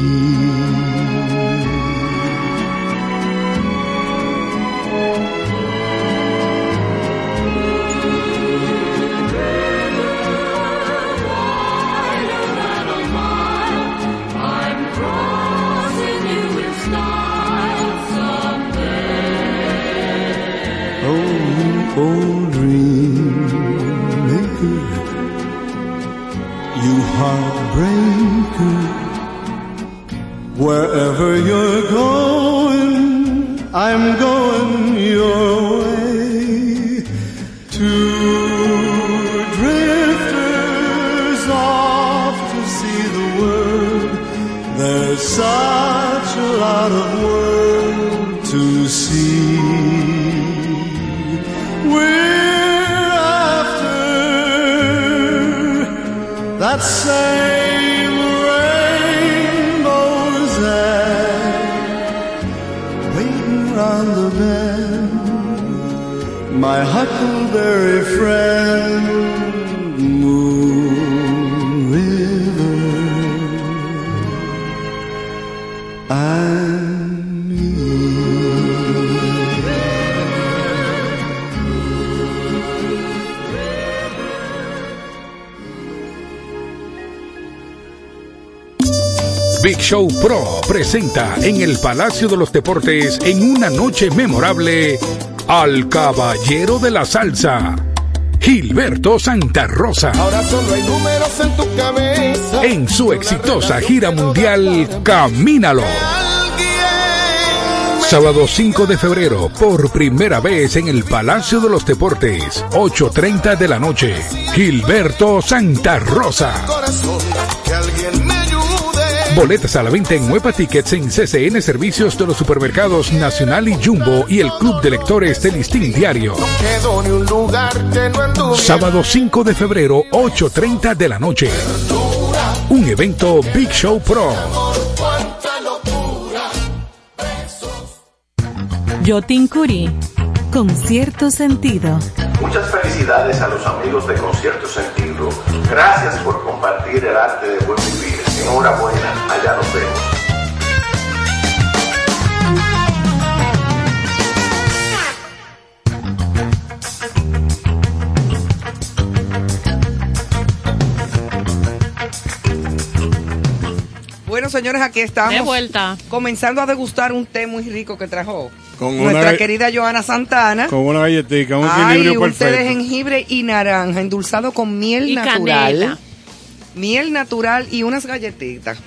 Show Pro presenta en el Palacio de los Deportes en una noche memorable al Caballero de la Salsa, Gilberto Santa Rosa. Ahora solo hay números en tu cabeza. En su exitosa gira mundial Camínalo. Sábado 5 de febrero, por primera vez en el Palacio de los Deportes, 8.30 de la noche. Gilberto Santa Rosa. Boletas a la venta en Huepa Tickets en CCN Servicios de los Supermercados Nacional y Jumbo y el Club de Lectores del Listín Diario. No quedó ni un lugar que no anduviera. Sábado 5 de febrero, 8.30 de la noche. Un evento Big Show Pro. Cuánta locura. Yotin Curí, con cierto sentido. Muchas felicidades a los amigos de Concierto Sentido. Gracias por compartir el arte de buen vivir. Enhorabuena, allá nos vemos. Bueno, señores, aquí estamos. De vuelta. Comenzando a degustar un té muy rico que trajo Con nuestra querida Joana Santana. Con una galletita, un Ay, equilibrio un té de perfecto. jengibre y naranja, endulzado con miel Y natural. canela. Miel natural y unas galletitas.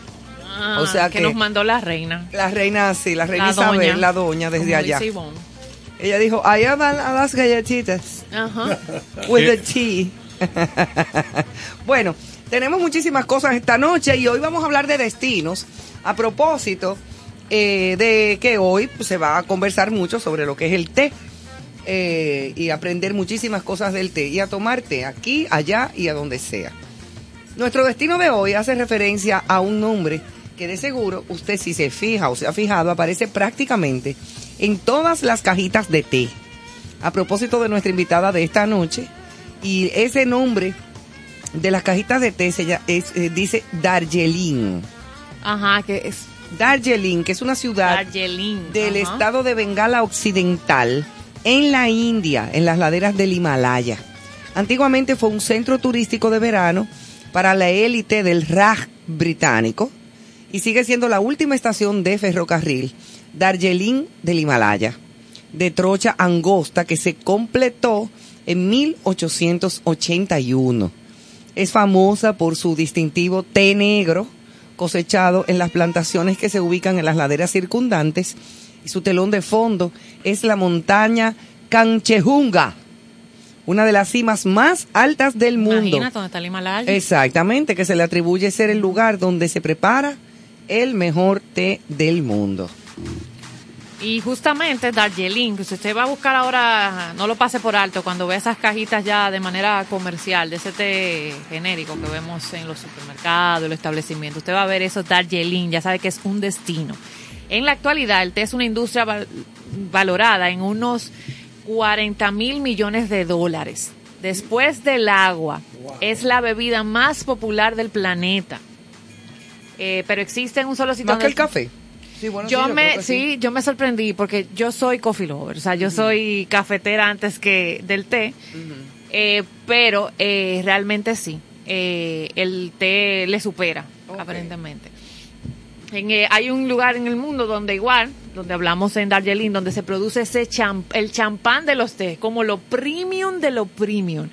Ah, O sea que, que- nos mandó la reina. La reina, sí, la reina La Isabel, doña. la doña desde allá. Ella dijo, allá van a las galletitas. Ajá. with the tea. bueno, tenemos muchísimas cosas esta noche y hoy vamos a hablar de destinos. A propósito eh, de que hoy pues, se va a conversar mucho sobre lo que es el té eh, y aprender muchísimas cosas del té y a tomar té aquí, allá y a donde sea. Nuestro destino de hoy hace referencia a un nombre que de seguro usted si se fija o se ha fijado aparece prácticamente en todas las cajitas de té. A propósito de nuestra invitada de esta noche, y ese nombre de las cajitas de té se es, eh, dice Darjeeling. Ajá, que es Darjeeling, que es una ciudad Darjeeling. del Ajá. estado de Bengala Occidental, en la India, en las laderas del Himalaya. Antiguamente fue un centro turístico de verano para la élite del Raj británico y sigue siendo la última estación de ferrocarril, Darjeeling del Himalaya, de trocha angosta que se completó en 1881. Es famosa por su distintivo té negro cosechado en las plantaciones que se ubican en las laderas circundantes y su telón de fondo es la montaña Canchejunga, una de las cimas más altas del mundo. Imagínate está el Himalaya. Exactamente, que se le atribuye ser el lugar donde se prepara el mejor té del mundo. Y justamente Darjeeling, que si usted va a buscar ahora, no lo pase por alto, cuando ve esas cajitas ya de manera comercial, de ese té genérico que vemos en los supermercados, los establecimientos, usted va a ver eso Darjeeling, ya sabe que es un destino. En la actualidad, el té es una industria val- valorada en unos 40 mil millones de dólares. Después del agua, es la bebida más popular del planeta. Eh, pero existe un solo sitio Más que el café. Sí, bueno, yo sí, creo me que sí. yo me sorprendí porque yo soy coffee lover, o sea, yo soy cafetera antes que del té, eh, pero eh, realmente sí, eh, el té le supera aparentemente. En, hay un lugar en el mundo donde igual, donde hablamos en Darjeeling, donde se produce ese champ el champán de los té, como lo premium de lo premium.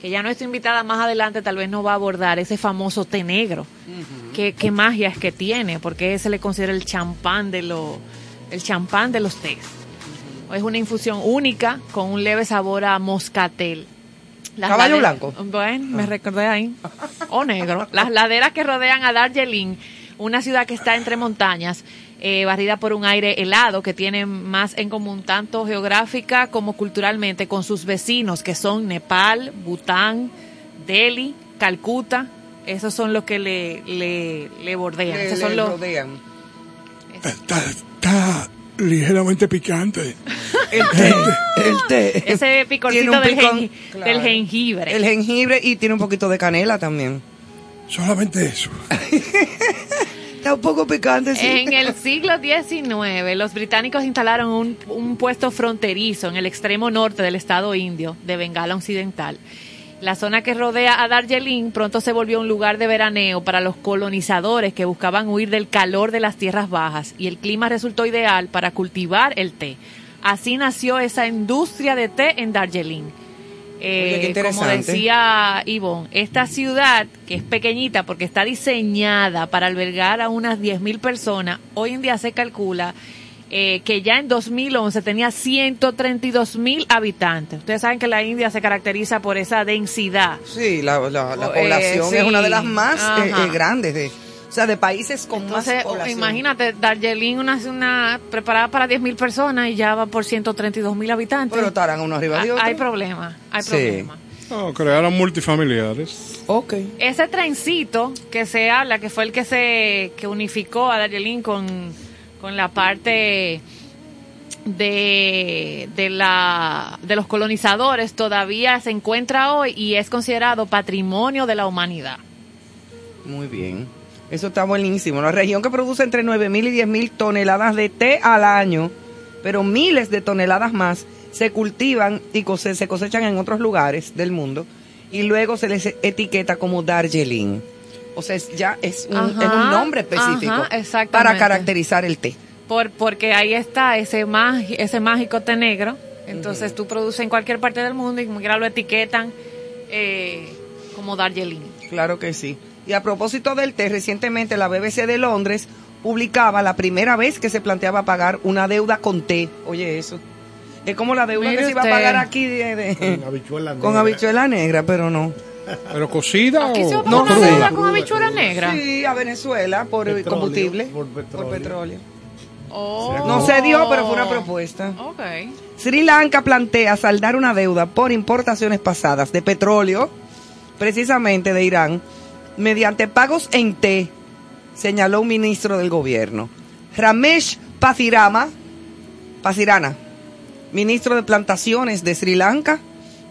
Que ya nuestra invitada más adelante tal vez nos va a abordar ese famoso té negro. ¿Qué, qué magia es que tiene? Porque se le considera el champán de lo, el champán de los tés. Es una infusión única con un leve sabor a moscatel. Las Caballo laderas- blanco. Bueno, me recordé ahí. O negro. Las laderas que rodean a Darjeeling, una ciudad que está entre montañas, eh, barrida por un aire helado que tiene más en común tanto geográfica como culturalmente con sus vecinos que son Nepal, Bután, Delhi, Calcuta. Esos son los que le, le, le bordean. Le- Esos le son los, rodean. Está, está ligeramente picante. El té, el té. ese picorcito del, picón, claro. del jengibre. El jengibre y tiene un poquito de canela también. Solamente eso. Está un poco picante, sí. En el siglo XIX, los británicos instalaron un, un puesto fronterizo en el extremo norte del estado indio de Bengala Occidental. La zona que rodea a Darjeeling pronto se volvió un lugar de veraneo para los colonizadores que buscaban huir del calor de las tierras bajas y el clima resultó ideal para cultivar el té. Así nació esa industria de té en Darjeeling. Eh, Oye, como decía Ivonne, esta ciudad, que es pequeñita porque está diseñada para albergar a unas 10.000 personas, hoy en día se calcula eh, que ya en 2011 tenía 132 mil habitantes. Ustedes saben que la India se caracteriza por esa densidad. Sí, la, la- la Oh, eh, población es una de las más eh, grandes de, o sea, de países con Entonces, más población. imagínate, Darjeeling una, una preparada para 10 mil personas y ya va por 132 mil habitantes. Pero estarán uno arriba de otro. Hay problema, hay Sí. problema. No, crearon multifamiliares. Ok. Ese trencito que se habla, que fue el que se que unificó a Darjeeling con, con la parte de, de, la, de los colonizadores, todavía se encuentra hoy y es considerado patrimonio de la humanidad. Muy bien. Eso está buenísimo. La región que produce entre 9.000 y 10.000 toneladas de té al año, pero miles de toneladas más se cultivan y cose- se cosechan en otros lugares del mundo y luego se les etiqueta como Darjeeling. O sea, ya es un, Ajá, es un nombre específico ajá, para caracterizar el té. Por, porque ahí está ese, ese mágico té negro. Entonces tú produces en cualquier parte del mundo y como quiera lo etiquetan eh, como Darjeeling. Claro que sí. Y a propósito del té, recientemente la BBC de Londres publicaba la primera vez que se planteaba pagar una deuda con té. Oye, eso. Es como la deuda Mire que se iba a pagar aquí de, de- Con habichuela con negra. habichuela negra, pero no. ¿Pero cocida Aquí se va o a pagar No, una cruda. con habichuela negra. Sí, a Venezuela por Petróleo, combustible, por petróleo. por petróleo. Oh. No se dio, pero fue una propuesta. Ok. Sri Lanka plantea saldar una deuda por importaciones pasadas de petróleo, precisamente de Irán, mediante pagos en té, señaló un ministro del gobierno. Ramesh Pathirama, Pasirana, ministro de Plantaciones de Sri Lanka,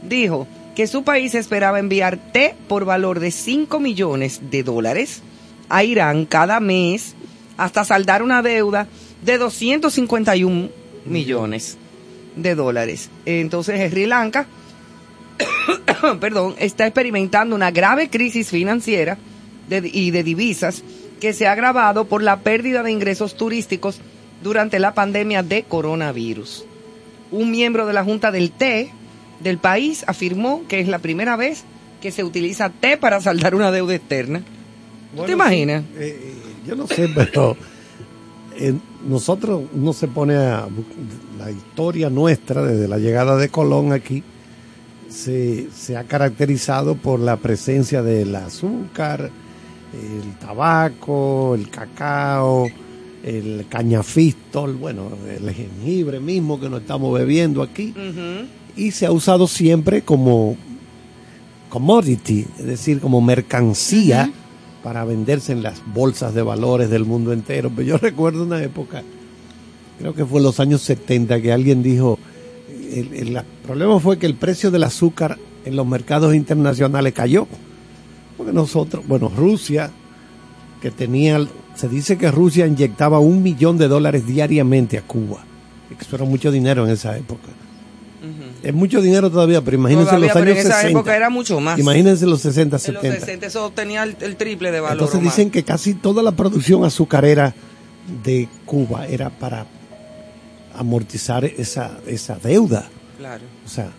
dijo que su país esperaba enviar té por valor de 5 millones de dólares a Irán cada mes hasta saldar una deuda de 251 millones de dólares. Entonces Sri Lanka, perdón, está experimentando una grave crisis financiera de- y de divisas que se ha agravado por la pérdida de ingresos turísticos durante la pandemia de coronavirus. Un miembro de la Junta del Té del país afirmó que es la primera vez que se utiliza té para saldar una deuda externa. ¿Tú Bueno, te imaginas? sí, eh, eh, yo no sé, pero eh, nosotros no se pone a la historia nuestra desde la llegada de Colón aquí se, se ha caracterizado por la presencia del azúcar, el tabaco, el cacao, el cañafistol, bueno, el jengibre mismo que nos estamos bebiendo aquí. Y se ha usado siempre como commodity, es decir, como mercancía para venderse en las bolsas de valores del mundo entero. Pero yo recuerdo una época, creo que fue en los años 70, que alguien dijo, el, el- el problema fue que el precio del azúcar en los mercados internacionales cayó. Porque nosotros, bueno, Rusia, que tenía, se dice que Rusia inyectaba un millón de dólares diariamente a Cuba. Eso era mucho dinero en esa época. Es mucho dinero todavía, pero imagínense Todavía, los pero años en esa 60. época era mucho más. Imagínense los 60, En los 70. 60 eso tenía el, el triple de valor. Entonces más. dicen que casi toda la producción azucarera de Cuba era para amortizar esa, esa deuda. Claro. O sea,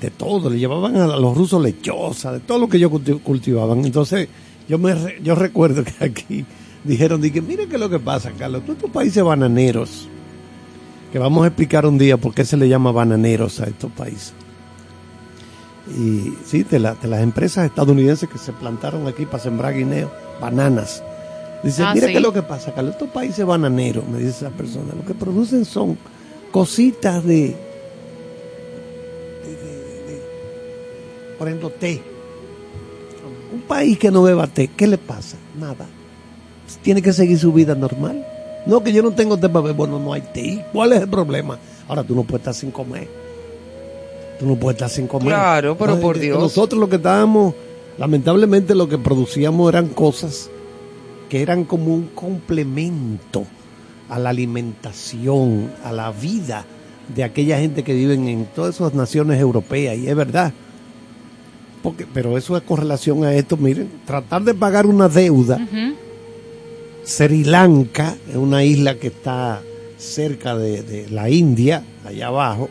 de todo. Le llevaban a los rusos lechosa, de todo lo que ellos culti- cultivaban. Entonces, yo me re- yo recuerdo que aquí dijeron, dije, mire qué es lo que pasa, Carlos. Todos estos países bananeros, que vamos a explicar un día por qué se le llama bananeros a estos países. Y sí, de, la- de las empresas estadounidenses que se plantaron aquí para sembrar guineo, bananas. Dice, Ah, mira sí. qué es lo que pasa, Carlos. Estos países bananeros, me dice esa persona, lo que producen son cositas de, de- de- de- por ejemplo, té. Un país que no beba té, ¿qué le pasa? Nada. Tiene que seguir su vida normal. No, que yo no tengo té para beber, bueno, no hay té. ¿Cuál es el problema? Ahora tú no puedes estar sin comer. Tú no puedes estar sin comer. Claro, pero por Dios. Nosotros lo que estábamos, lamentablemente lo que producíamos eran cosas que eran como un complemento a la alimentación, a la vida de aquella gente que viven en todas esas naciones europeas, y es verdad. Porque, pero eso es con relación a esto, miren, tratar de pagar una deuda. Sri Lanka es una isla que está cerca de, de la India, allá abajo.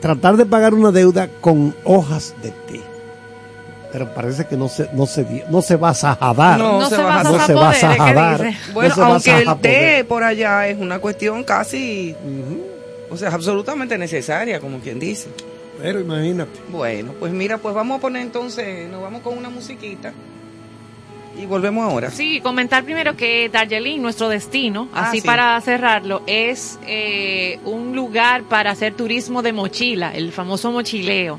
Tratar de pagar una deuda con hojas de té. Pero parece que no se, no se, no se va a sajadar. No No se va va a no Bueno, aunque el té por allá es una cuestión casi, o sea, absolutamente necesaria, como quien dice. Pero imagínate. Bueno, pues mira, pues vamos a poner entonces, nos vamos con una musiquita y volvemos ahora. Sí, comentar primero que Darjeeling, nuestro destino, Ah, así sí. para cerrarlo, es eh, un lugar para hacer turismo de mochila, el famoso mochileo.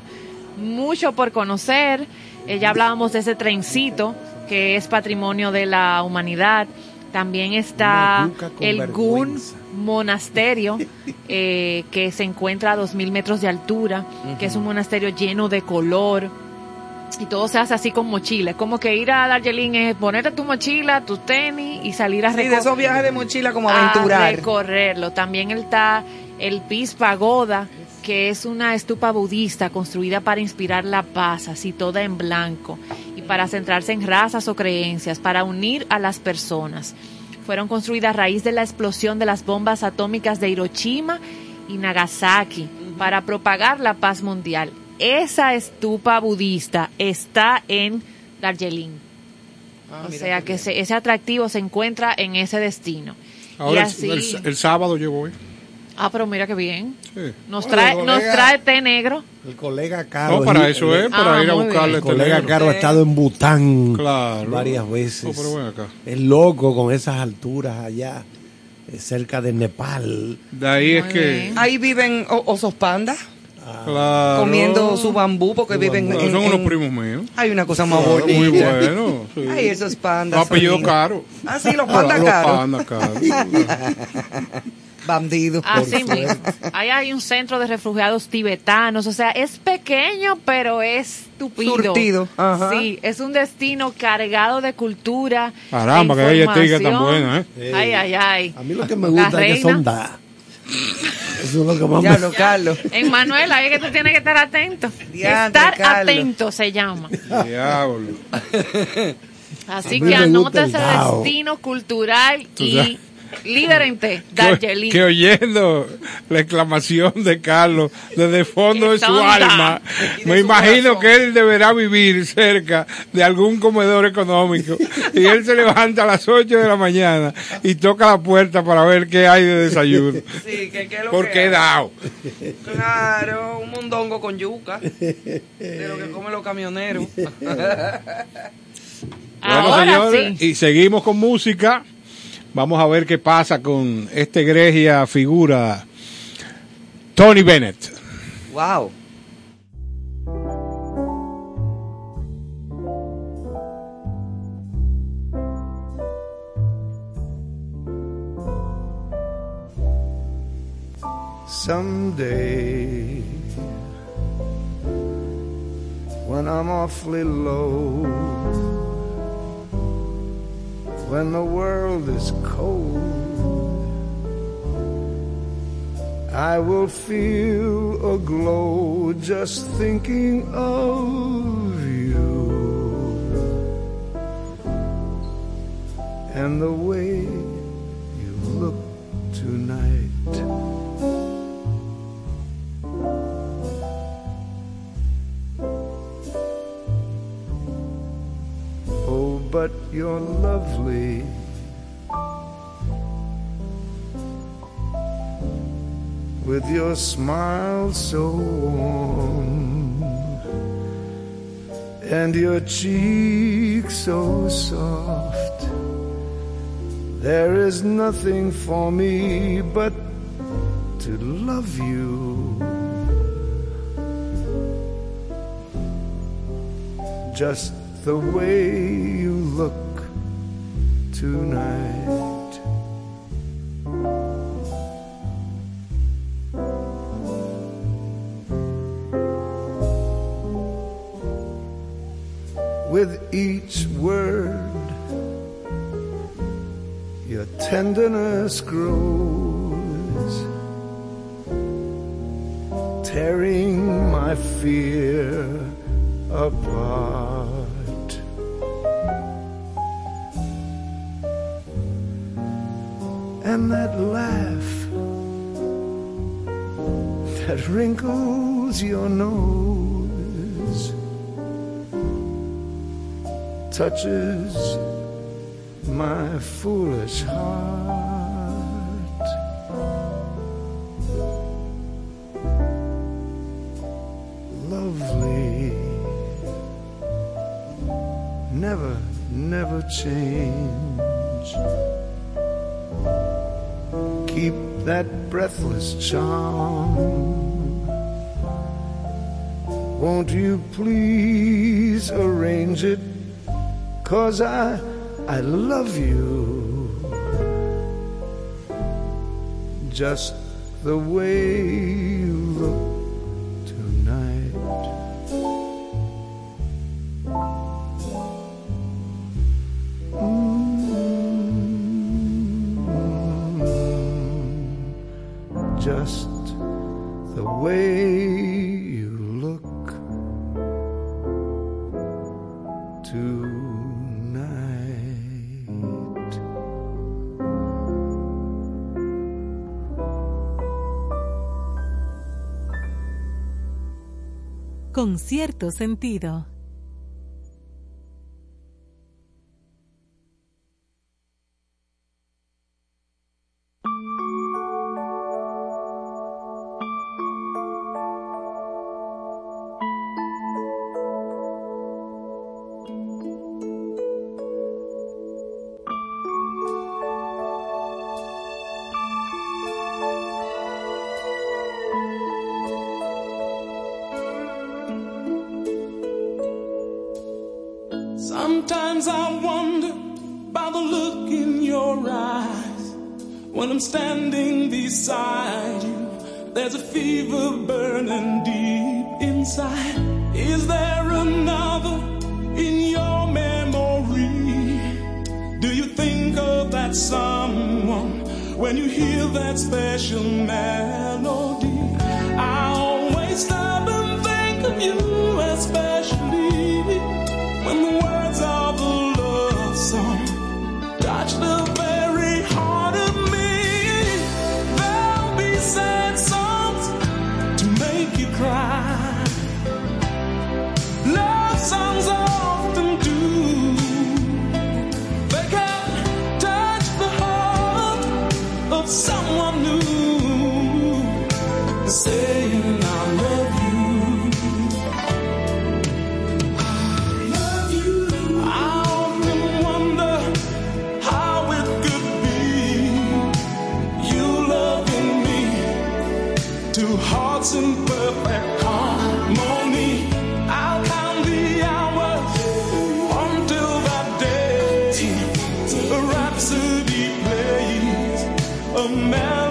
Mucho por conocer, eh, ya hablábamos de ese trencito que es patrimonio de la humanidad. También está el Gun. Monasterio, eh, que se encuentra a 2.000 metros de altura, que es un monasterio lleno de color, y todo se hace así con mochila. Es como que ir a Darjeeling es ponerte tu mochila, tus tenis y salir a Sí, de esos viajes de mochila como a aventurar. recorrerlo. También está el Peace Pagoda, que es una estupa budista construida para inspirar la paz, así toda en blanco, y para centrarse en razas o creencias, para unir a las personas. Fueron construidas a raíz de la explosión de las bombas atómicas de Hiroshima y Nagasaki, para propagar la paz mundial. Esa estupa budista está en Darjeeling. Ah, o sea que ese, ese atractivo se encuentra en ese destino. y Ahora el- así, el, el sábado yo voy. Ah, pero mira qué bien. Sí. Nos trae, colega. nos trae té negro. El colega Caro. No, para eso es, para Ah, ir a buscarle El colega. Caro ha estado en Bután Claro. varias veces. No, pero ven acá. Es loco con esas alturas allá, eh, cerca de Nepal. De ahí es que. bien. Ahí viven osos pandas Claro. comiendo su bambú porque viven en, son en- unos primos míos. Hay una cosa más Claro, bonita. muy bueno. sí. Ay, esos pandas. Los apellidos son lindos. caros. Ah, sí, los pandas Los caros. pandas caros. Bandidos. Así mismo. Ahí hay un centro de refugiados tibetanos. O sea, es pequeño, pero es tupido. Surtido, ajá. Sí, es un destino cargado de cultura. Caramba, de que ella tiga tan buena, ¿eh? Ay, ay, ay. A mí lo que me gusta es que son da. Eso es lo que más Ya me lo, Carlos. En Manuel, ahí es que tú tienes que estar atento. Diantre, estar Carlos. atento se llama. Diablo. Así que anota ese destino cultural y en té, Que, Darjeeling. que oyendo la exclamación de Carlos desde el fondo de su alma, de me su imagino corazón. que él deberá vivir cerca de algún comedor económico y él se levanta a las 8 de la mañana y toca la puerta para ver qué hay de desayuno. Sí, que, que lo Porque que he dado. Claro, un mondongo con yuca. De lo que comen los camioneros. Bueno, Ahora señores, sí. y seguimos con música. Vamos a ver qué pasa con este egregia figura, Tony Bennett. wow. Someday, when I'm awfully low, when the world is cold, I will feel a glow just thinking of you and the way you look tonight. But you're lovely. With your smile so warm and your cheek so soft, there is nothing for me but to love you. just the way you look tonight. With each word, your tenderness grows, tearing my fear apart. wrinkles your nose, touches my foolish heart. Lovely, never, never change. Keep that breathless charm. Won't you please arrange it? Cause I, I love you just the way you cierto sentido. a man.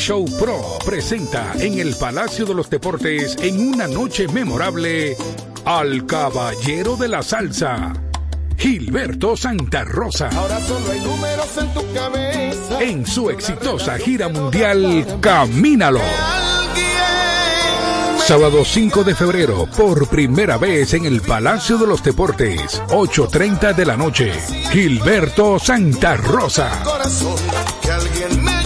Show Pro presenta en el Palacio de los Deportes en una noche memorable al Caballero de la Salsa, Gilberto Santa Rosa. Ahora solo hay números en tu cabeza. En su exitosa gira mundial Camínalo. Sábado 5 de febrero, por primera vez en el Palacio de los Deportes, 8.30 de la noche. Gilberto Santa Rosa. Corazón, que alguien me.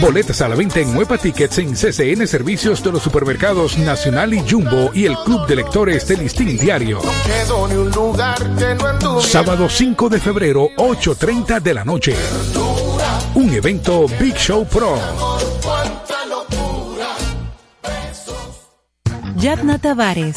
Boletas a la venta en Nueva Tickets en CCN Servicios de los Supermercados Nacional y Jumbo y el Club de Lectores del Listín Diario. Quedó ni un lugar que no anduviera. Sábado 5 de febrero, 8.30 de la noche. Un evento Big Show Pro. Yadna Tavares,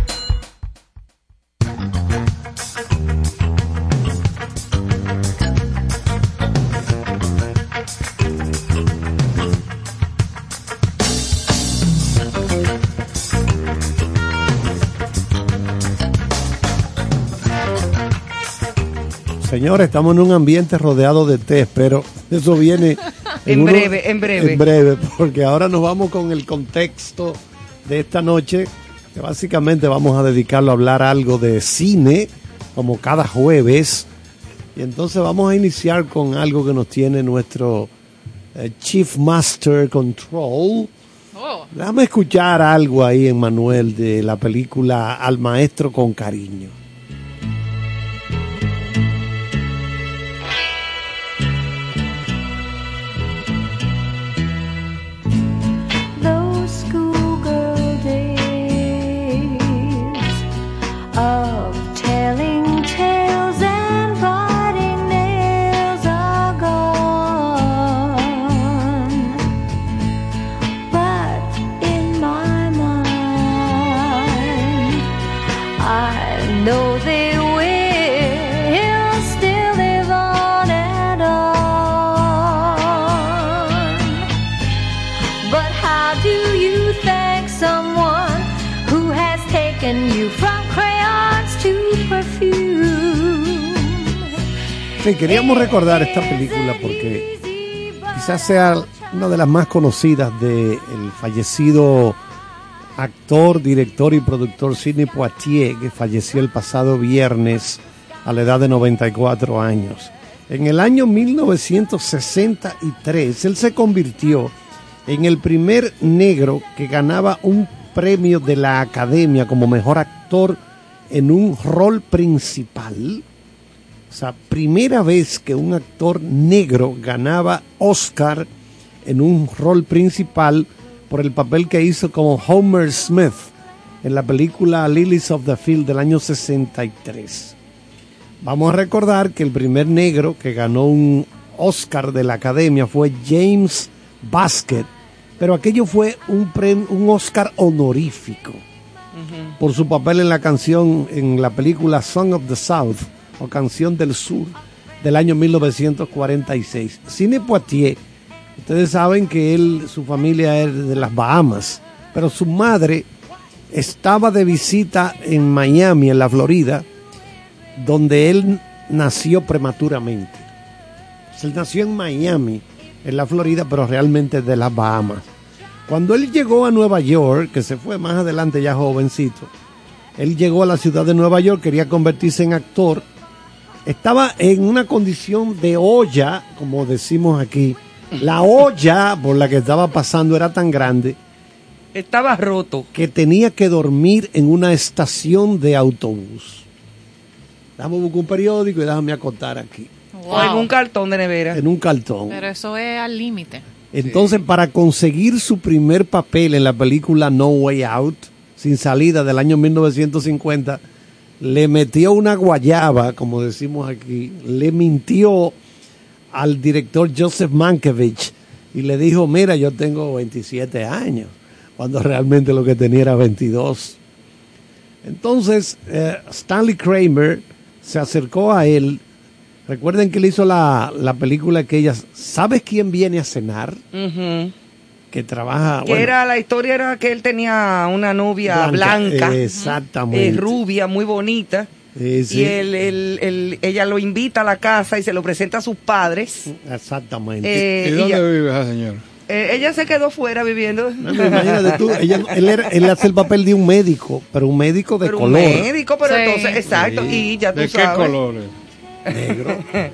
Señores, estamos en un ambiente rodeado de té, pero eso viene En breve, en breve. En breve, porque ahora nos vamos con el contexto de esta noche, que básicamente vamos a dedicarlo a hablar algo de cine, como cada jueves. Y entonces vamos a iniciar con algo que nos tiene nuestro eh, Chief Master Control. Oh. Déjame escuchar algo ahí Manuel de la película Al Maestro con Cariño. Sí, queríamos recordar esta película porque quizás sea una de las más conocidas del fallecido actor, director y productor Sidney Poitier, que falleció el pasado viernes a la edad de 94 años. En el año 1963, él se convirtió en el primer negro que ganaba un premio de la Academia como mejor actor en un rol principal. O sea, primera vez que un actor negro ganaba Oscar en un rol principal por el papel que hizo como Homer Smith en la película Lilies of the Field del año 63. Vamos a recordar que el primer negro que ganó un Oscar de la Academia fue James Basket, pero aquello fue un, prem- un Oscar honorífico por su papel en la canción, en la película Song of the South o Canción del Sur del año 1946. Cine Poitier, ustedes saben que él, su familia es de las Bahamas, pero su madre estaba de visita en Miami, en la Florida, donde él nació prematuramente. Él nació en Miami, en la Florida, pero realmente de las Bahamas. Cuando él llegó a Nueva York, que se fue más adelante ya jovencito, él llegó a la ciudad de Nueva York, quería convertirse en actor estaba en una condición de olla, como decimos aquí. La olla por la que estaba pasando era tan grande Estaba roto. que tenía que dormir en una estación de autobús. Déjame buscar un periódico y déjame acotar aquí. O en un cartón de nevera. En un cartón. Pero eso es al límite. Entonces, para conseguir su primer papel en la película No Way Out, sin salida del año 1950, le metió una guayaba, como decimos aquí, le mintió al director Joseph Mankiewicz y le dijo, mira, yo tengo 27 años, cuando realmente lo que tenía era 22. Entonces, eh, Stanley Kramer se acercó a él. Recuerden que él hizo la, la película que ella, ¿sabes quién viene a cenar? Que trabaja... Que bueno, era, la historia era que él tenía una novia Blanca, blanca, exactamente. eh, rubia, muy bonita. Sí, sí. Y él, él- él- ella lo invita a la casa y se lo presenta a sus padres. Exactamente. Eh, ¿Y dónde vive esa señora? Eh, ella se quedó fuera viviendo. No, imagínate tú, ella- él, era- él hace el papel de un médico, pero un médico de Pero un color. médico, pero Sí. entonces, exacto, Sí. y ya tú ¿De qué sabes. colores? Negro.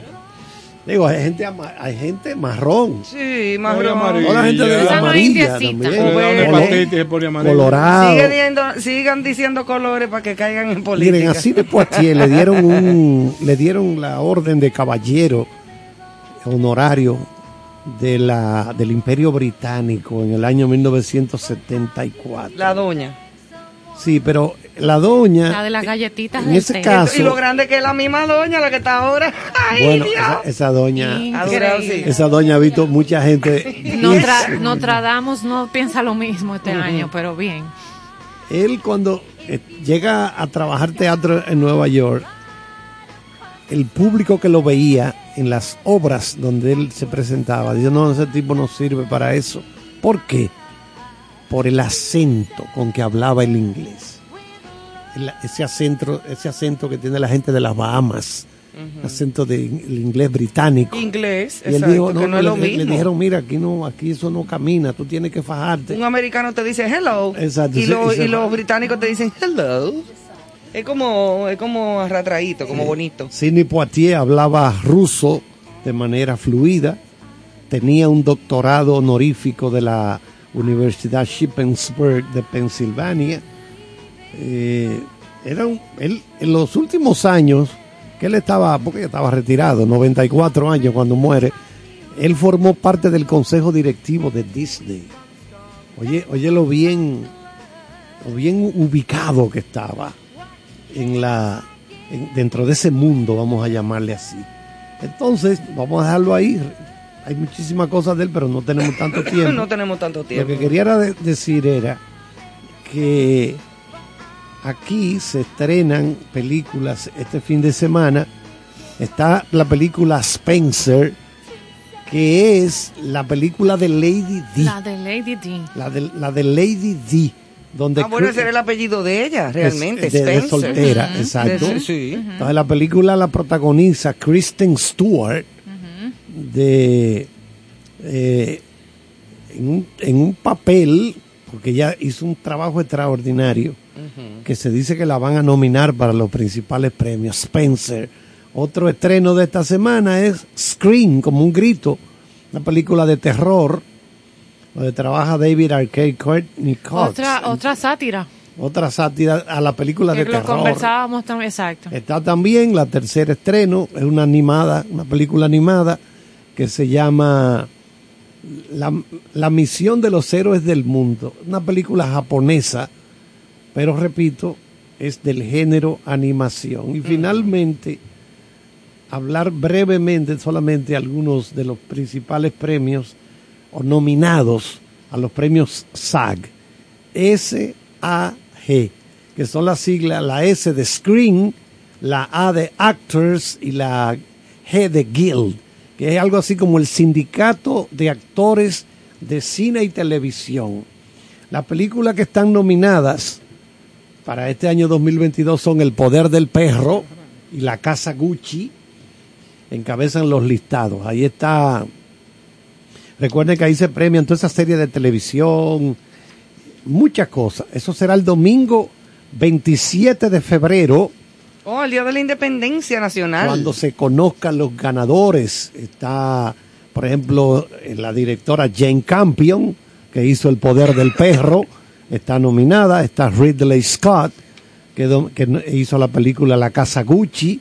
Digo, hay gente, hay gente marrón. Sí, rojo. amarilla. Toda la gente de Esa no es amarilla indiecita. también. Color-. Colorado. Sigue diendo- sigan diciendo colores para que caigan en política. Miren, así de Poitiers le dieron un, le dieron la orden de caballero honorario de la, del Imperio Británico en el año 1974. La doña. Sí, pero la doña, La de las galletitas en ese té. caso- Y lo grande que es la misma doña, la que está ahora. Ay, bueno, Dios. esa, esa doña. Increíble. esa doña ha visto mucha gente. Notra- Nostradamus no piensa lo mismo este año, pero bien. Él cuando eh, llega a trabajar teatro en Nueva York, el público que lo veía en las obras donde él se presentaba, dice, no, ese tipo no sirve para eso. ¿Por qué? Por el acento con que hablaba el inglés. Ese, acento, ese acento que tiene la gente de las Bahamas, acento del inglés británico. Inglés, Y él exacto, dijo, que no, es le, lo le mismo. dijeron, mira, aquí no, aquí eso no camina, tú tienes que fajarte. Un americano te dice hello. Exacto, y, sí, lo- y se y los británicos te dicen hello. Es como, es como arratraíto, como bonito. Sidney Poitier hablaba ruso de manera fluida, tenía un doctorado honorífico de la Universidad Shippensburg de Pensilvania. Eh, era un- él, en los últimos años que él estaba, porque ya estaba retirado, 94 años cuando muere, él formó parte del consejo directivo de Disney. Oye, oye lo bien, lo bien ubicado que estaba en la en- dentro de ese mundo, vamos a llamarle así. Entonces, vamos a dejarlo ahí. Hay muchísimas cosas de él, pero no tenemos tanto tiempo. no tenemos tanto Lo tiempo. que quería decir era que aquí se estrenan películas este fin de semana. Está la película Spencer, que es la película de Lady D. La de Lady D. La de, la de Lady D. Donde Ah, bueno, ese era el apellido de ella, realmente. es de, de Spencer. soltera, exacto. De- sí. Entonces la película la protagoniza Kristen Stewart de eh, en, un, en un papel, porque ella hizo un trabajo extraordinario, que se dice que la van a nominar para los principales premios. Spencer. Otro estreno de esta semana es Scream, como un grito, una película de terror, donde trabaja David Arcade Courtney Cox. Otra, otra sátira. Otra sátira a la película Que de lo terror. conversábamos también, exacto. Está también la tercera estreno, es una animada, una película animada que se llama la, La misión de los héroes del mundo. Una película japonesa, pero repito, es del género animación. Y finalmente, hablar brevemente solamente algunos de los principales premios o nominados a los premios SAG. S-A-G, que son las siglas, la S de Screen, la A de Actors y la G de Guild, que es algo así como el sindicato de actores de cine y televisión. Las películas que están nominadas para este año 2022 son El Poder del Perro y La Casa Gucci. Encabezan los listados. Ahí está. Recuerden que ahí se premian toda esa serie de televisión, muchas cosas. Eso será el domingo 27 de febrero Oh, el Día de la Independencia Nacional. Cuando se conozcan los ganadores, está, por ejemplo, la directora Jane Campion, que hizo El Poder del Perro, está nominada. Está Ridley Scott, que, do- que no- hizo la película La Casa Gucci,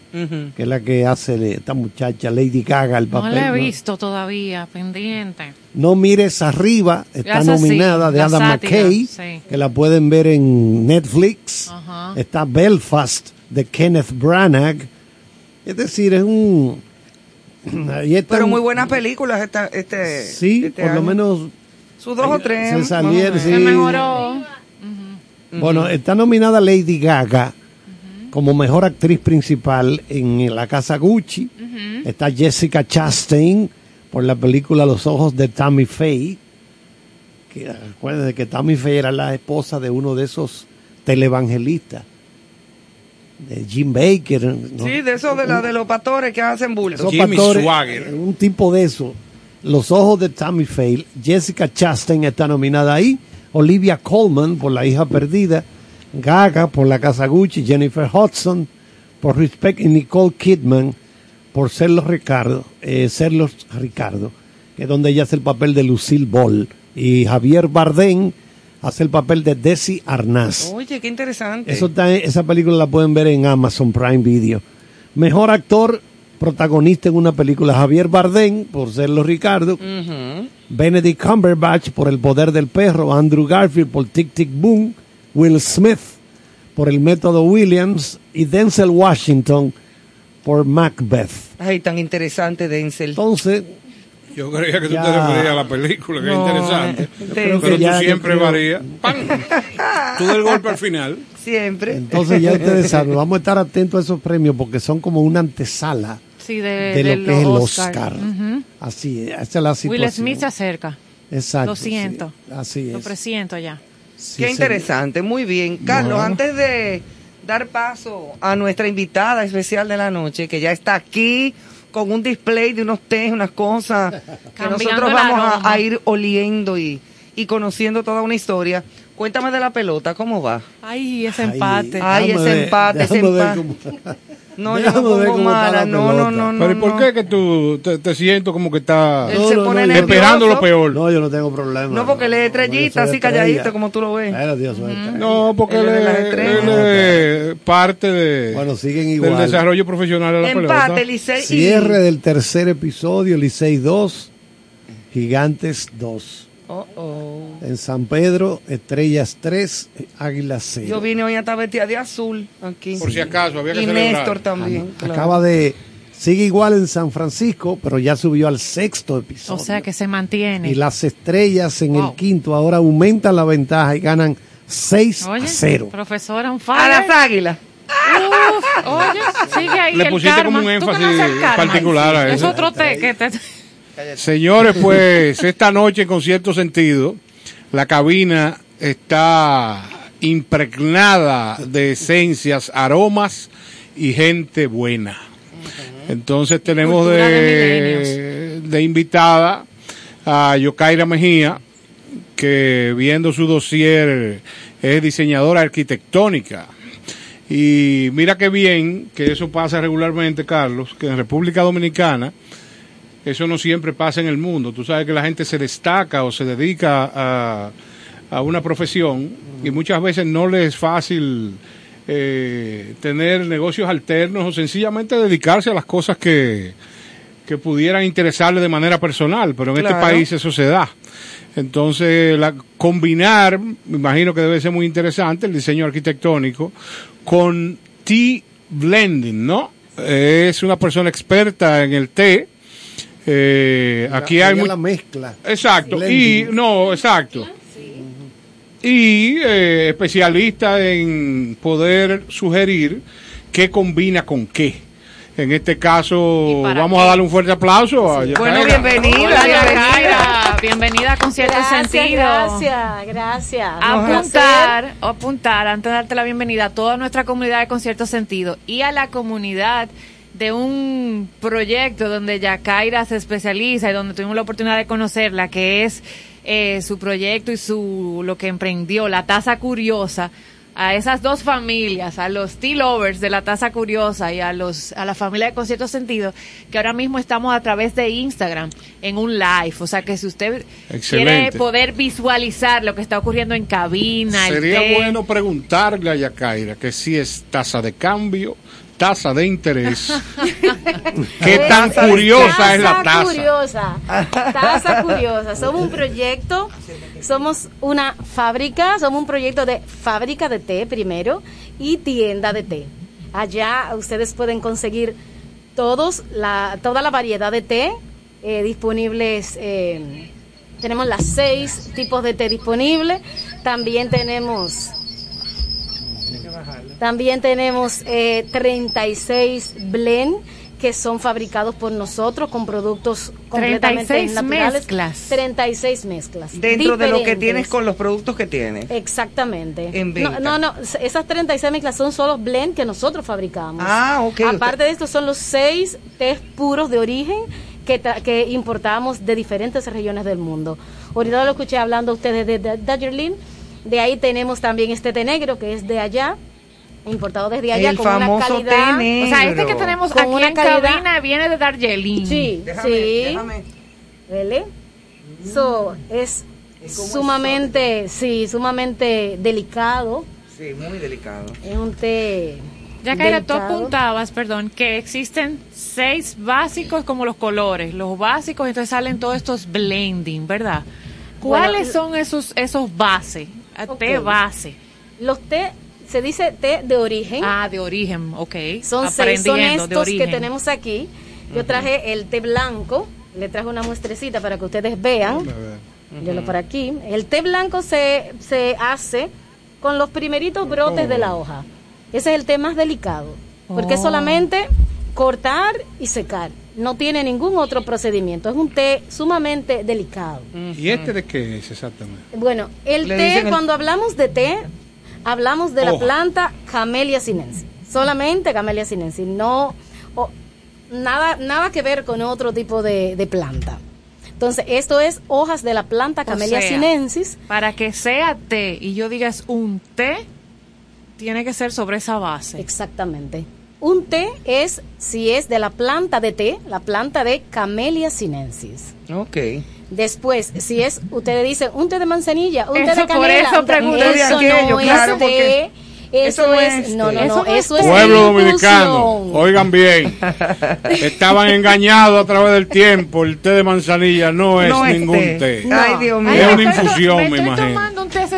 que es la que hace de esta muchacha Lady Gaga el No papel. la he ¿no? visto todavía, pendiente. No mires arriba, está sí, nominada de Adam sátira, McKay, sí. que la pueden ver en Netflix. Está Belfast de Kenneth Branagh. Es decir, es un... Pero muy buenas películas esta, este, Sí, este por lo menos... Sus dos o tres. Se salieron, sí. Se mejoró. Bueno, está nominada Lady Gaga como mejor actriz principal en La Casa Gucci. Está Jessica Chastain por la película Los Ojos de Tammy Faye. Que recuerden que Tammy Faye era la esposa de uno de esos televangelistas. De Jim Baker. ¿no? Sí, de esos de, la, de los pastores que hacen bulto. Esos pastores, Un tipo de eso. Los ojos de Tammy Faye. Jessica Chastain está nominada ahí. Olivia Colman por La hija perdida. Gaga por La casa Gucci. Jennifer Hudson por Respect y Nicole Kidman por Serlos Ricardo. Eh, Serlos Ricardo. Que es donde ella hace el papel de Lucille Ball. Y Javier Bardem hace el papel de Desi Arnaz. Oye, qué interesante. Eso está, esa película la pueden ver en Amazon Prime Video. Mejor actor protagonista en una película Javier Bardem por serlo Ricardo. Benedict Cumberbatch por El poder del perro, Andrew Garfield por Tic Tic Boom, Will Smith por El método Williams y Denzel Washington por Macbeth. Ay, tan interesante, Denzel. Entonces, Yo creía que tú Ya. te referías a la película, que No, es interesante. eh, pero que tú ya, siempre creo- varías. ¡Pam! Tú del golpe al final. Siempre. entonces ya ustedes saben, vamos a estar atentos a esos premios porque son como una antesala Sí, de, de de lo que es el los Oscar. Así es, esa es la situación. Will Smith se acerca. Exacto. Lo siento. sí, así Lo es. presiento ya. Sí, Qué interesante, muy bien. Carlos, Bueno. antes de dar paso a nuestra invitada especial de la noche, que ya está aquí con un display de unos tés, unas cosas que nosotros vamos a, ir oliendo y, y conociendo toda una historia. Cuéntame de la pelota, ¿cómo va? Ay, ese Ay, empate. Ay, déjame ese ver, empate, ese empate. No, yo no ver pongo está mala, la no, no, no, no. Pero ¿y por no. qué que tú te, te siento como que estás Él se no, pone no, nervioso. esperando lo peor? No, yo no tengo problema. No, porque él es estrellita, así calladito, como tú lo ves. Pero Dios, estrella. No, porque Él es parte de, Bueno, siguen del igual. desarrollo profesional de la Empate, pelota. Licey y... Cierre del tercer episodio, Licey 2, Gigantes 2. Oh, oh. En San Pedro, Estrellas 3, Águilas 0. Yo vine hoy hasta vestida de azul aquí. Por si acaso, había que Y celebrar. Néstor también. claro. Acaba de... Sigue igual en San Francisco, pero ya subió al sexto O episodio. sea que se mantiene. Y las estrellas en Wow. el quinto ahora aumentan la ventaja y ganan 6 Oye, a 0. profesora, un A las fire. águilas. Uf, oye, sigue ahí Le el pusiste karma. como un ¿Tú énfasis particular a Es eso. otro té que te... Señores, pues esta noche con cierto sentido, la cabina está impregnada de esencias, aromas y gente buena. Entonces tenemos de, de invitada a Yokaira Mejía, que viendo su dossier es diseñadora arquitectónica. Y mira qué bien que eso pasa regularmente, Carlos, que en República Dominicana eso no siempre pasa en el mundo. Tú sabes que la gente se destaca o se dedica a, a una profesión y muchas veces no le es fácil eh, tener negocios alternos o sencillamente dedicarse a las cosas que, que pudieran interesarle de manera personal, pero en este país eso se da. Entonces, la, combinar, me imagino que debe ser muy interesante el diseño arquitectónico con tea blending, ¿no? Es una persona experta en el té. Eh, aquí hay Ella mu- la mezcla. Exacto. Blending. Y no, exacto. Y eh, especialista en poder sugerir qué combina con qué. En este caso, ¿Y para vamos qué? a darle un fuerte aplauso a Bueno, Yacaira. bienvenida, bienvenida. Yacaira. Bienvenida con cierto Gracias, sentido. gracias, gracias. Apuntar, apuntar, antes de darte la bienvenida a toda nuestra comunidad de Concierto Sentido y a la comunidad de un proyecto donde Yacaira se especializa y donde tuvimos la oportunidad de conocerla, que es eh, su proyecto y su lo que emprendió, la Taza Curiosa, a esas dos familias, a los tea lovers de la Taza Curiosa y a los a la familia de Concierto Sentido, que ahora mismo estamos a través de Instagram en un live. O sea que si usted quiere poder visualizar lo que está ocurriendo en cabina, el Sería té, bueno preguntarle a Yacaira que si es tasa de cambio, tasa de interés. ¿Qué tan Taza- curiosa es la tasa? Curiosa. Taza curiosa. Somos un proyecto, somos una fábrica, somos un proyecto de fábrica de té primero y tienda de té. Allá ustedes pueden conseguir todos la, toda la variedad de té eh, disponibles. eh, tenemos las seis tipos de té disponibles. También tenemos también tenemos eh, 36 blend que son fabricados por nosotros con productos completamente 36 naturales. mezclas. 36 mezclas. Dentro de lo que tienes con los productos que tienes. Exactamente. En no, venta. no, no, esas 36 mezclas son solo blend que nosotros fabricamos. Ah, ok, Aparte de esto, son los seis tés puros de origen que, tra- que importamos de diferentes regiones del mundo. Ahorita lo escuché hablando ustedes de, de Darjeeling. De ahí tenemos también este té negro que es de allá, importado desde allá El con una famoso calidad. té O sea, este que tenemos Con aquí una en calidad- cabina viene de Darjeeling. Sí, Déjame, sí. déjame. ¿Vele? So, es sumamente, sí, sumamente delicado. Sí, muy delicado. Es un té. Ya que tú apuntabas, perdón, que existen seis básicos como los colores, los básicos, entonces salen todos estos blending, ¿verdad? ¿Cuáles Bueno, son esos esos bases? A Té base. Los té, se dice té de origen. Ah, de origen, ok. son seis, son estos que tenemos aquí. Yo traje el té blanco, le traje una muestrecita para que ustedes vean. Míralo por aquí. El té blanco se, se hace con los primeritos brotes de la hoja. Ese es el té más delicado, porque es Oh. solamente cortar y secar. No tiene ningún otro procedimiento. Es un té sumamente delicado. ¿Y este de qué es exactamente? Bueno, el Le té, el- cuando hablamos de té, hablamos de la planta Camellia sinensis. Solamente Camellia sinensis. No, nada, nada que ver con otro tipo de, de planta. Entonces, esto es hojas de la planta O Camellia sea, sinensis. Para que sea té y yo diga es un té, tiene que ser sobre esa base. Exactamente. Un té es, si es de la planta de té, la planta de Camellia sinensis. Ok. Después, si es, ustedes dicen, un té de manzanilla, un té de por canela, eso pregunto. eso De aquello, no claro, es té, porque eso, eso no es, es no, no, Eso no, no es eso es Pueblo dominicano, infusión. oigan bien, estaban engañados a través del tiempo. El té de manzanilla no es No ningún té. té. Ay, Dios mío. Es una infusión, me me estoy imagino.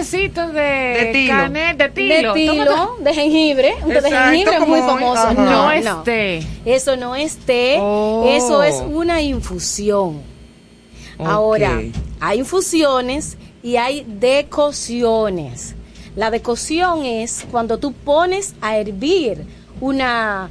De, De tilo. canel- de De tilo. de jengibre, un té de jengibre como muy famoso. ajá. No, No es no. té. Eso no es té, Oh. eso es una infusión. Ahora, hay infusiones y hay decocciones. La decocción es cuando tú pones a hervir una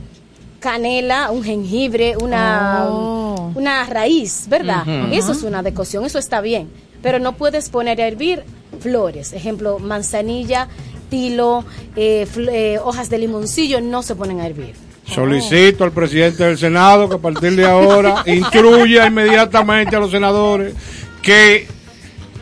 canela, un jengibre, una, Oh. una raíz, ¿verdad? Eso es una decocción, eso está bien. Pero no puedes poner a hervir flores, ejemplo, manzanilla, tilo, eh, fl- eh, hojas de limoncillo, no se ponen a hervir. Solicito al presidente del Senado que a partir de ahora instruya inmediatamente a los senadores que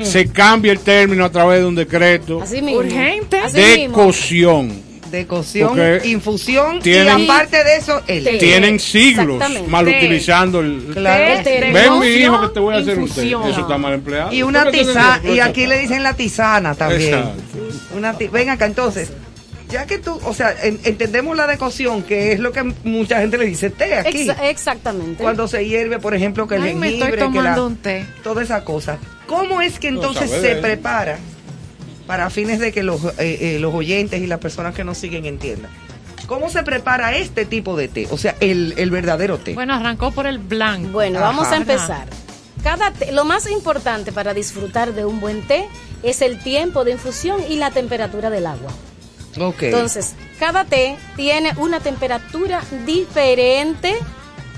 se cambie el término a través de un decreto Así mismo. Urgente. Así de mismo. cocción. Decocción, Porque infusión tienen- y aparte de eso, el Té. Tienen siglos mal Té. utilizando el... Claro. Té, Ven mi hijo que te voy a hacer un té. infusión. Eso está mal empleado. Y una ¿Por qué te tisana, digo? y aquí le dicen la tisana también. Una Ven acá, entonces, ya que tú, o sea, en- entendemos la decocción, que es lo que mucha gente le dice té aquí. Exa- exactamente. Cuando se hierve, por ejemplo, que el Ay, me jengibre, estoy que la- tomando un té. toda esa cosa. ¿Cómo es que entonces se de él. prepara para fines de que los, eh, eh, los oyentes y las personas que nos siguen entiendan? ¿Cómo se prepara este tipo de té? O sea, el, el verdadero té. Bueno, arrancó por el blanco. Bueno, Ajá. vamos a empezar. Cada té- lo más importante para disfrutar de un buen té es el tiempo de infusión y la temperatura del agua. ok. Entonces, cada té tiene una temperatura diferente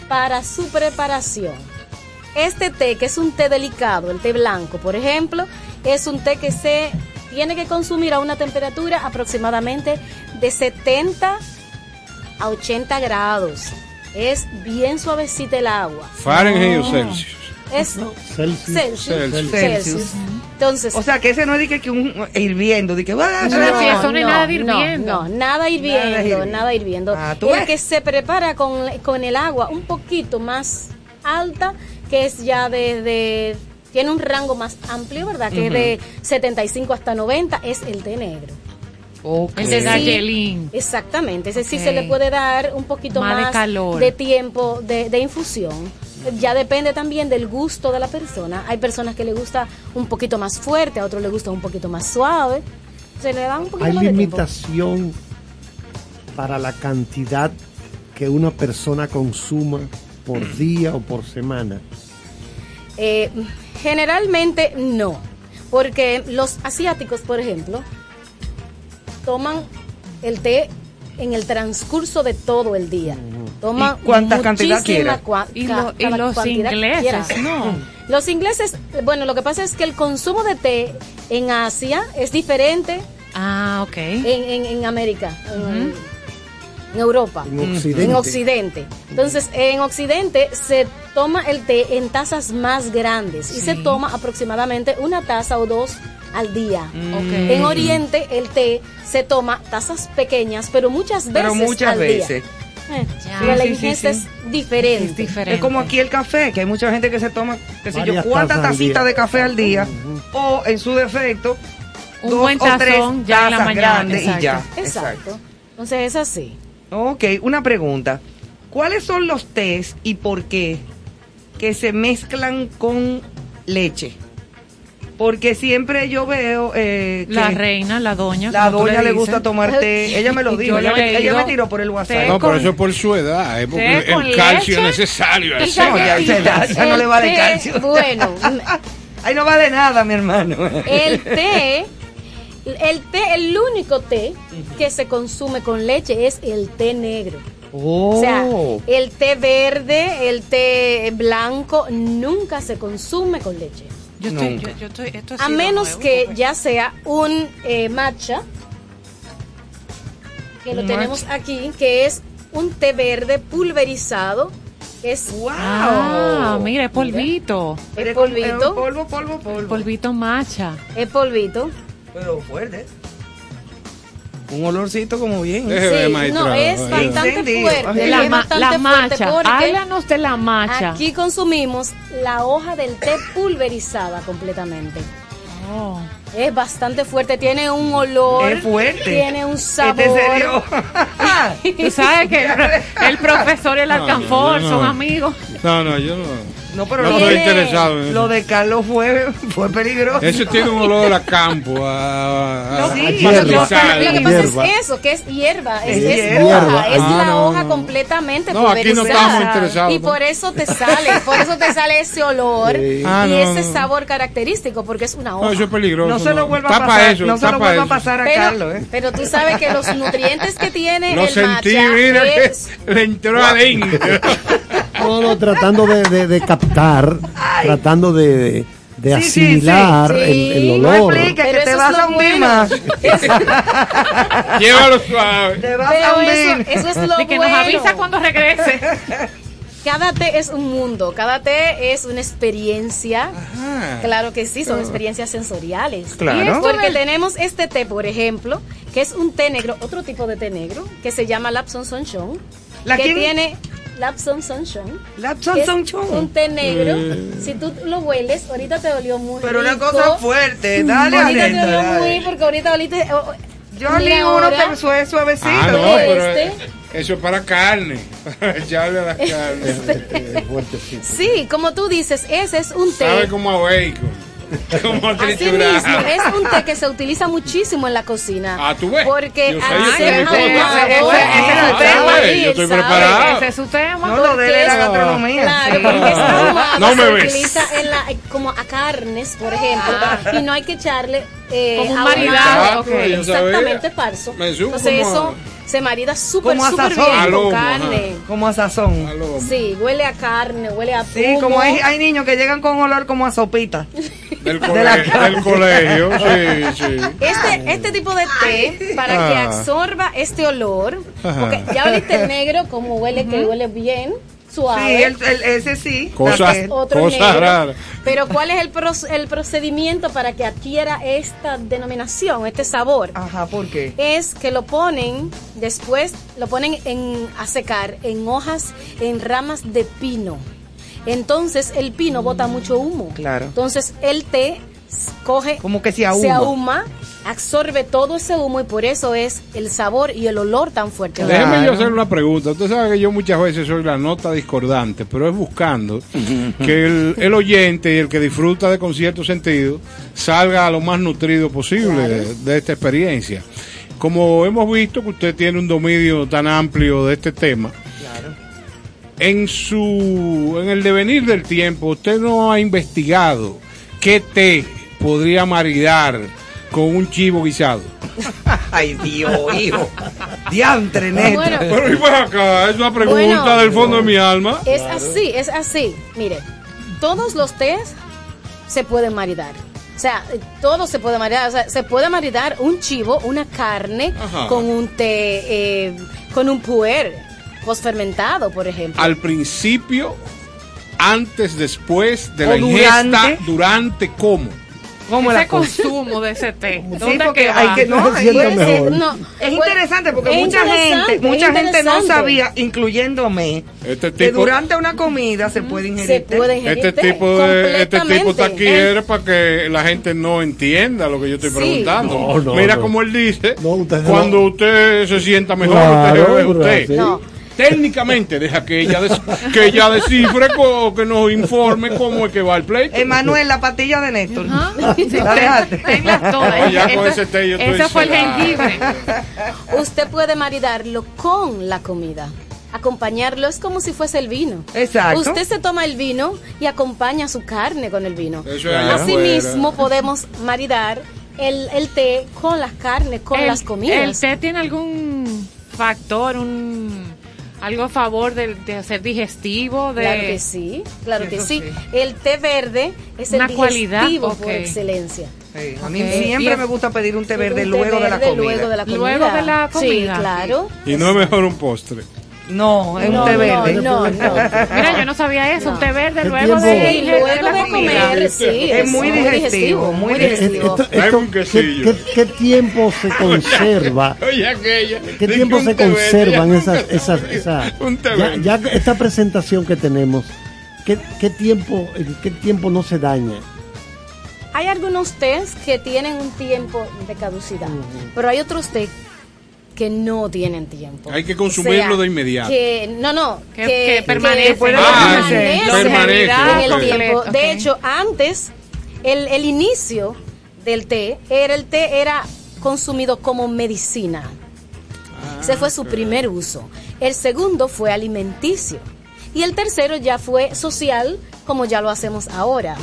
para su preparación. Este té, que es un té delicado, el té blanco, por ejemplo, es un té que se tiene que consumir a una temperatura aproximadamente de 70 a 80 grados. Es bien suavecita el agua. Fahrenheit o Celsius. Es Celsius. Celsius. Celsius. Celsius. Entonces, O sea, que ese no es de que, que un hirviendo, de que va No, no es nada hirviendo. No, nada hirviendo, nada hirviendo. Ah, ¿tú el ves? que se prepara con, con el agua un poquito más alta, que es ya de, de- tiene un rango más amplio, ¿verdad? Que es de 75 hasta 90, es el té negro. El de sí-. Exactamente, ese sí Ok. se le puede dar un poquito Más más, de calor. de tiempo de, de infusión. Ya depende también del gusto de la persona. Hay personas que le gusta un poquito más fuerte, a otros le gusta un poquito más suave. Se le da un poquito ¿Hay más de tiempo. limitación para la cantidad que una persona consuma por día o por semana? Eh, generalmente no, porque los asiáticos, por ejemplo, toman el té en el transcurso de todo el día. Toman ¿Y cuánta cantidad muchísima quiera? cua- Y lo- los ingleses, quiera. no. Los ingleses, bueno, lo que pasa es que el consumo de té en Asia es diferente Ah, ok. en, en, en América, en, en Europa, En Occidente. en Occidente. Entonces, en Occidente se toma el té en tazas más grandes y se toma aproximadamente una taza o dos al día. Ok. En Oriente el té se toma tazas pequeñas, pero muchas veces Pero muchas al veces. día. Eh, la Sí, es diferente. Es diferente. Es como aquí el café, que hay mucha gente que se toma, qué sé yo, cuántas tacitas de café al día, o en su defecto, Un dos buen o tres tazón ya en la mañana, grandes y ya. Exacto. Entonces es así. Ok, una pregunta. ¿Cuáles son los tés y por qué que se mezclan con leche? Porque siempre yo veo eh, que La reina, la doña. la doña le gusta tomar té. Ella me lo dijo, yo ella, me, ella digo, me tiró por el WhatsApp. No, pero eso es por su edad, es porque té el, calcio leche necesario. y es- No, ya, ya no le vale té, calcio. Bueno, Ahí no vale nada, mi hermano. El té, el té, el único té que se consume con leche es el té negro. Oh. O sea, el té verde, el té blanco nunca se consume con leche. Yo estoy, Nunca. yo, yo estoy, esto ha A menos nuevo, que ya sea un eh, matcha, que lo tenemos aquí, que es un té verde pulverizado. Es ¡Wow! Ah, mira, es polvito. es Es polvito, polvo, polvo, polvo. Polvito macha. es polvito. Pero fuerte. Un olorcito como bien. Deje ver, Sí, maestra. no, es bastante fuerte. La, ma- bastante la fuerte macha. porque Háblanos de la macha. Aquí consumimos la hoja del té pulverizada completamente. Oh. Es bastante fuerte, tiene un olor. Es fuerte. Tiene un sabor. Este se dio. Tú sabes que el profesor y el No, alcanfor no. son amigos. No, no, yo no. No, pero No lo, estoy de, interesado en lo eso. de Carlos fue, fue peligroso. Eso tiene un olor a campo, a, a, No, sí. a A hierba. pastizal. Lo que pasa Hierba. es eso, que es hierba, es, Es es hierba. hoja, es Ah, la no, hoja no. completamente No, aquí no estamos interesados, Y por eso te sale, por eso te sale ese olor Sí. Ah, y no, ese no. sabor característico, porque es una hoja. No, eso es peligroso. No se lo vuelva a pasar. eso, no se lo vuelva a pasar a pero, Carlos, ¿eh? pero tú sabes que los nutrientes que tiene Lo el sentí, matcha mira es- que le entró adentro. No, no, tratando de, de- de captar, tratando de, de Sí, sí, asimilar sí. el, el. No olor. expliques Pero que te eso vas es a lo hundir más. Llévalo suave. Te vas a Pero hundir. eso, eso es lo De que bueno. nos avisa cuando regrese. Cada té es un mundo, cada té es una experiencia. Ajá. Claro que sí, son experiencias sensoriales. Claro. Y es porque tenemos este té, por ejemplo, que es un té negro, otro tipo de té negro, que se llama Lapson Sunshine. ¿La que quién? tiene Lapson Sunshine. Lapson Sunshine. Un té negro. Si tú lo hueles, ahorita te olió muy Pero una rico. cosa fuerte. Dale, Ahorita te Aleta, olió dale. muy, porque ahorita oliste. oh, Yo mira uno que suave, suavecito. Ah, no, ¿Lo pero oíste? eso es para carne. Para echarle a la carne. Eh, fuertecito. Sí, como tú dices, ese es un té. Sabe como a bacon. Como Así triturado. mismo, es un té que se utiliza muchísimo en la cocina. Ah, ¿tú ves? Porque Yo al ser sé, ahumado, ese- es ah, tema. Ese es su tema. No, lo de él es la Porque- gastronomía. Claro, porque No me se ves. utiliza en la, como a carnes, por ejemplo, y no hay que echarle eh, Como un yo sabía. Exactamente, supo Entonces eso a- se marida súper, súper bien A con carne. Como a sazón. Sí, huele a carne, huele a Sí, como hay, hay niños que llegan con olor como a sopita. Del, De la colegio, del colegio, sí, sí. Este, este tipo de té, para que Ah. absorba este olor, porque ya oliste el negro, como huele, que huele bien. Suave. Sí, el- el- ese sí. Cosas- negro. raras. Pero ¿cuál es el, pro- el procedimiento para que adquiera esta denominación, este sabor? Ajá, ¿por qué? Es que lo ponen, después lo ponen en, a secar en hojas, en ramas de pino. Entonces el pino bota mucho humo. Claro. Entonces el té coge, Como que se ahuma. se ahuma, absorbe todo ese humo y por eso es el sabor y el olor tan fuerte. Déjeme yo hacer una pregunta. Usted sabe que yo muchas veces soy la nota discordante, pero es buscando que el, el oyente y el que disfruta de con cierto sentido salga lo más nutrido posible de, de esta experiencia. Como hemos visto que usted tiene un dominio tan amplio de este tema, en su en el devenir del tiempo usted no ha investigado qué té podría maridar con un chivo guisado. Ay, Dios, hijo. Diantre, neto. Bueno. Pero y ven acá, es una pregunta Bueno. del fondo de mi alma. Es así, es así. Mire, todos los tés se pueden maridar. O sea, todo se puede maridar. O sea, se puede maridar un chivo, una carne, Ajá. con un té, eh, con un puer posfermentado, por ejemplo. Al principio, antes, después de O la ingesta, durante. durante, ¿cómo? ¿Cómo ese la consumo de ese té. Sí, ¿Dónde porque que hay que no, Se ser, es interesante porque es mucha interesante, gente, mucha gente no sabía, incluyéndome, Este que tipo, durante una comida se puede ingerir. Se té. puede ingerir este té, tipo de, este tipo está aquí es para que la gente no entienda lo que yo estoy Sí. preguntando. No, no, Mira no. como él dice, No, usted no. cuando usted se sienta mejor, Claro, usted usted. Técnicamente, deja que ella, des- que ella descifre, co- que nos informe cómo es que va el pleito. Emanuel, la patilla de Néstor. Sí, ¿La dejaste? tenlas todas. No, ya con Eso- ese té yo estoy Ese fue el jengibre. Usted puede maridarlo con la comida. Acompañarlo es como si fuese el vino. Exacto. Usted se toma el vino y acompaña su carne con el vino. Eso Asimismo, afuera. podemos maridar el, el té con las carnes, con El- las comidas. ¿El té tiene algún factor, un algo a favor de, de ser digestivo? De... Claro que sí, claro que sí. sí. El té verde es el Una cualidad, digestivo por ok. excelencia. Sí, a mí Ok. siempre Y- me gusta pedir un té verde Un té luego de la verde comida. Luego de la comida. Luego de la comida. Sí, claro. Y no es mejor un postre. No, es No, un té no, verde. no, no. Mira, yo no sabía eso, un té verde ¿Qué luego de, luego la de comer, sí. Es muy digestivo, muy Eh, digestivo. esto- esto- ¿qué, qué- qué tiempo se conserva? Oye, aquella. ¿Qué tiempo se conservan esas, esas, esas- Un té ya, verde. ya esta presentación que tenemos, ¿qué, qué tiempo, qué tiempo no se daña? Hay algunos tés que tienen un tiempo de caducidad, pero hay otros té que no tienen tiempo. Hay que consumirlo O sea, de inmediato. Que, no, no, Que- que, que permanece. puede Ah, permanecer permanece, en el tiempo. De hecho, antes, el, el inicio del té, era el té era consumido como medicina. Ese fue su primer uso. El segundo fue alimenticio. Y el tercero ya fue social, como ya lo hacemos ahora.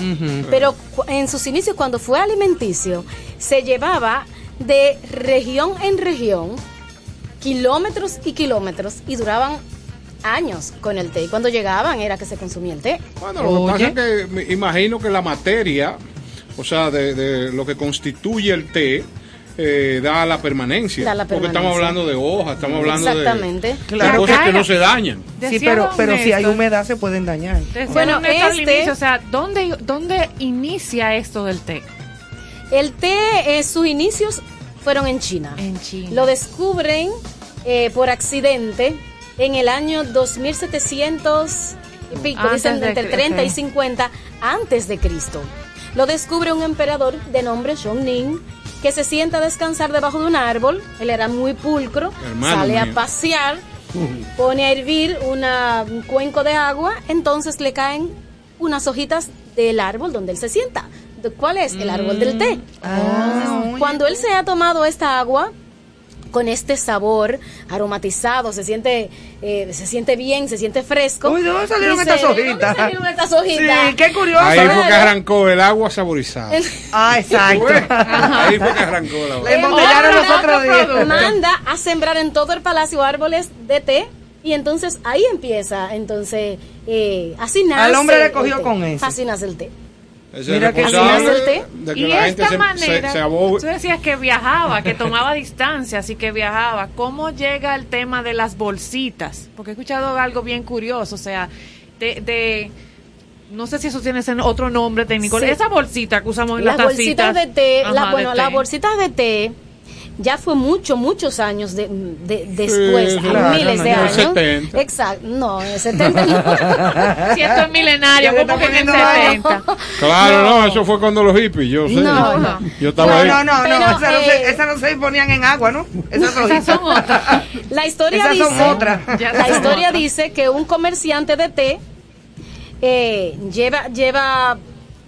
Pero en sus inicios, cuando fue alimenticio, se llevaba de región en región, kilómetros y kilómetros, y duraban años con el té. Y cuando llegaban era que se consumía el té. Bueno, lo que pasa es que me imagino que la materia, o sea, de, de lo que constituye el té, eh, da la permanencia. Da la Porque estamos hablando de hojas, estamos hablando de- Exactamente. de, Claro. cosas que no se dañan. Sí, pero, pero si hay humedad se pueden dañar. Decía Bueno, este- inicio, o sea, ¿dónde, ¿dónde inicia esto del té? El té, eh, sus inicios fueron en China. En China. Lo descubren eh, por accidente en el año 2700 y pico, Antes dicen de entre Cri- 30 y ok. 50 antes de Cristo. Lo descubre un emperador de nombre Ning que se sienta a descansar debajo de un árbol. Él era muy pulcro, Hermano sale a pasear, pone a hervir una- un cuenco de agua, entonces le caen unas hojitas del árbol donde él se sienta. ¿De ¿Cuál es? El árbol del té. Entonces, cuando él se ha tomado esta agua con este sabor aromatizado, se siente, eh, se siente bien, se siente fresco. Uy, ¿de dónde salieron estas ¿de dónde hojitas? salieron estas hojitas? Sí, qué curioso. Ahí fue que arrancó el agua saborizada. Ah, exacto. Ahí fue que arrancó la Le agua. embotellaron los Otro otros días. Manda a sembrar en todo el palacio árboles de té y entonces ahí empieza, entonces, eh, así nace. Al hombre le el cogió té. con eso. Así nace el té. Es Mira que de que y la esta gente manera, se, tú decías que viajaba, que tomaba distancias y que viajaba. ¿Cómo llega el tema de las bolsitas? Porque he escuchado algo bien curioso, o sea, de, de no sé si eso tiene otro nombre técnico. Sí. Esa bolsita que usamos en las las bolsitas tacitas. de té, la- Ajá, de bueno, té. las bolsitas de té ya fue mucho, muchos años de, de- después, Sí, claro, miles de en el años. 70. Exacto, no, en el 70 no. Si esto es milenario, ¿cómo que en el está poniendo 70? Claro, no. eso fue cuando los hippies, yo sé. No, no. Yo estaba No, ahí. no, no, Pero, no, esas no, eh, se, esas no se ponían en agua, ¿no? Esas, Esas rojitas. son otras. La historia Esas dice, son otras. La son historia dice que un comerciante de té eh, lleva lleva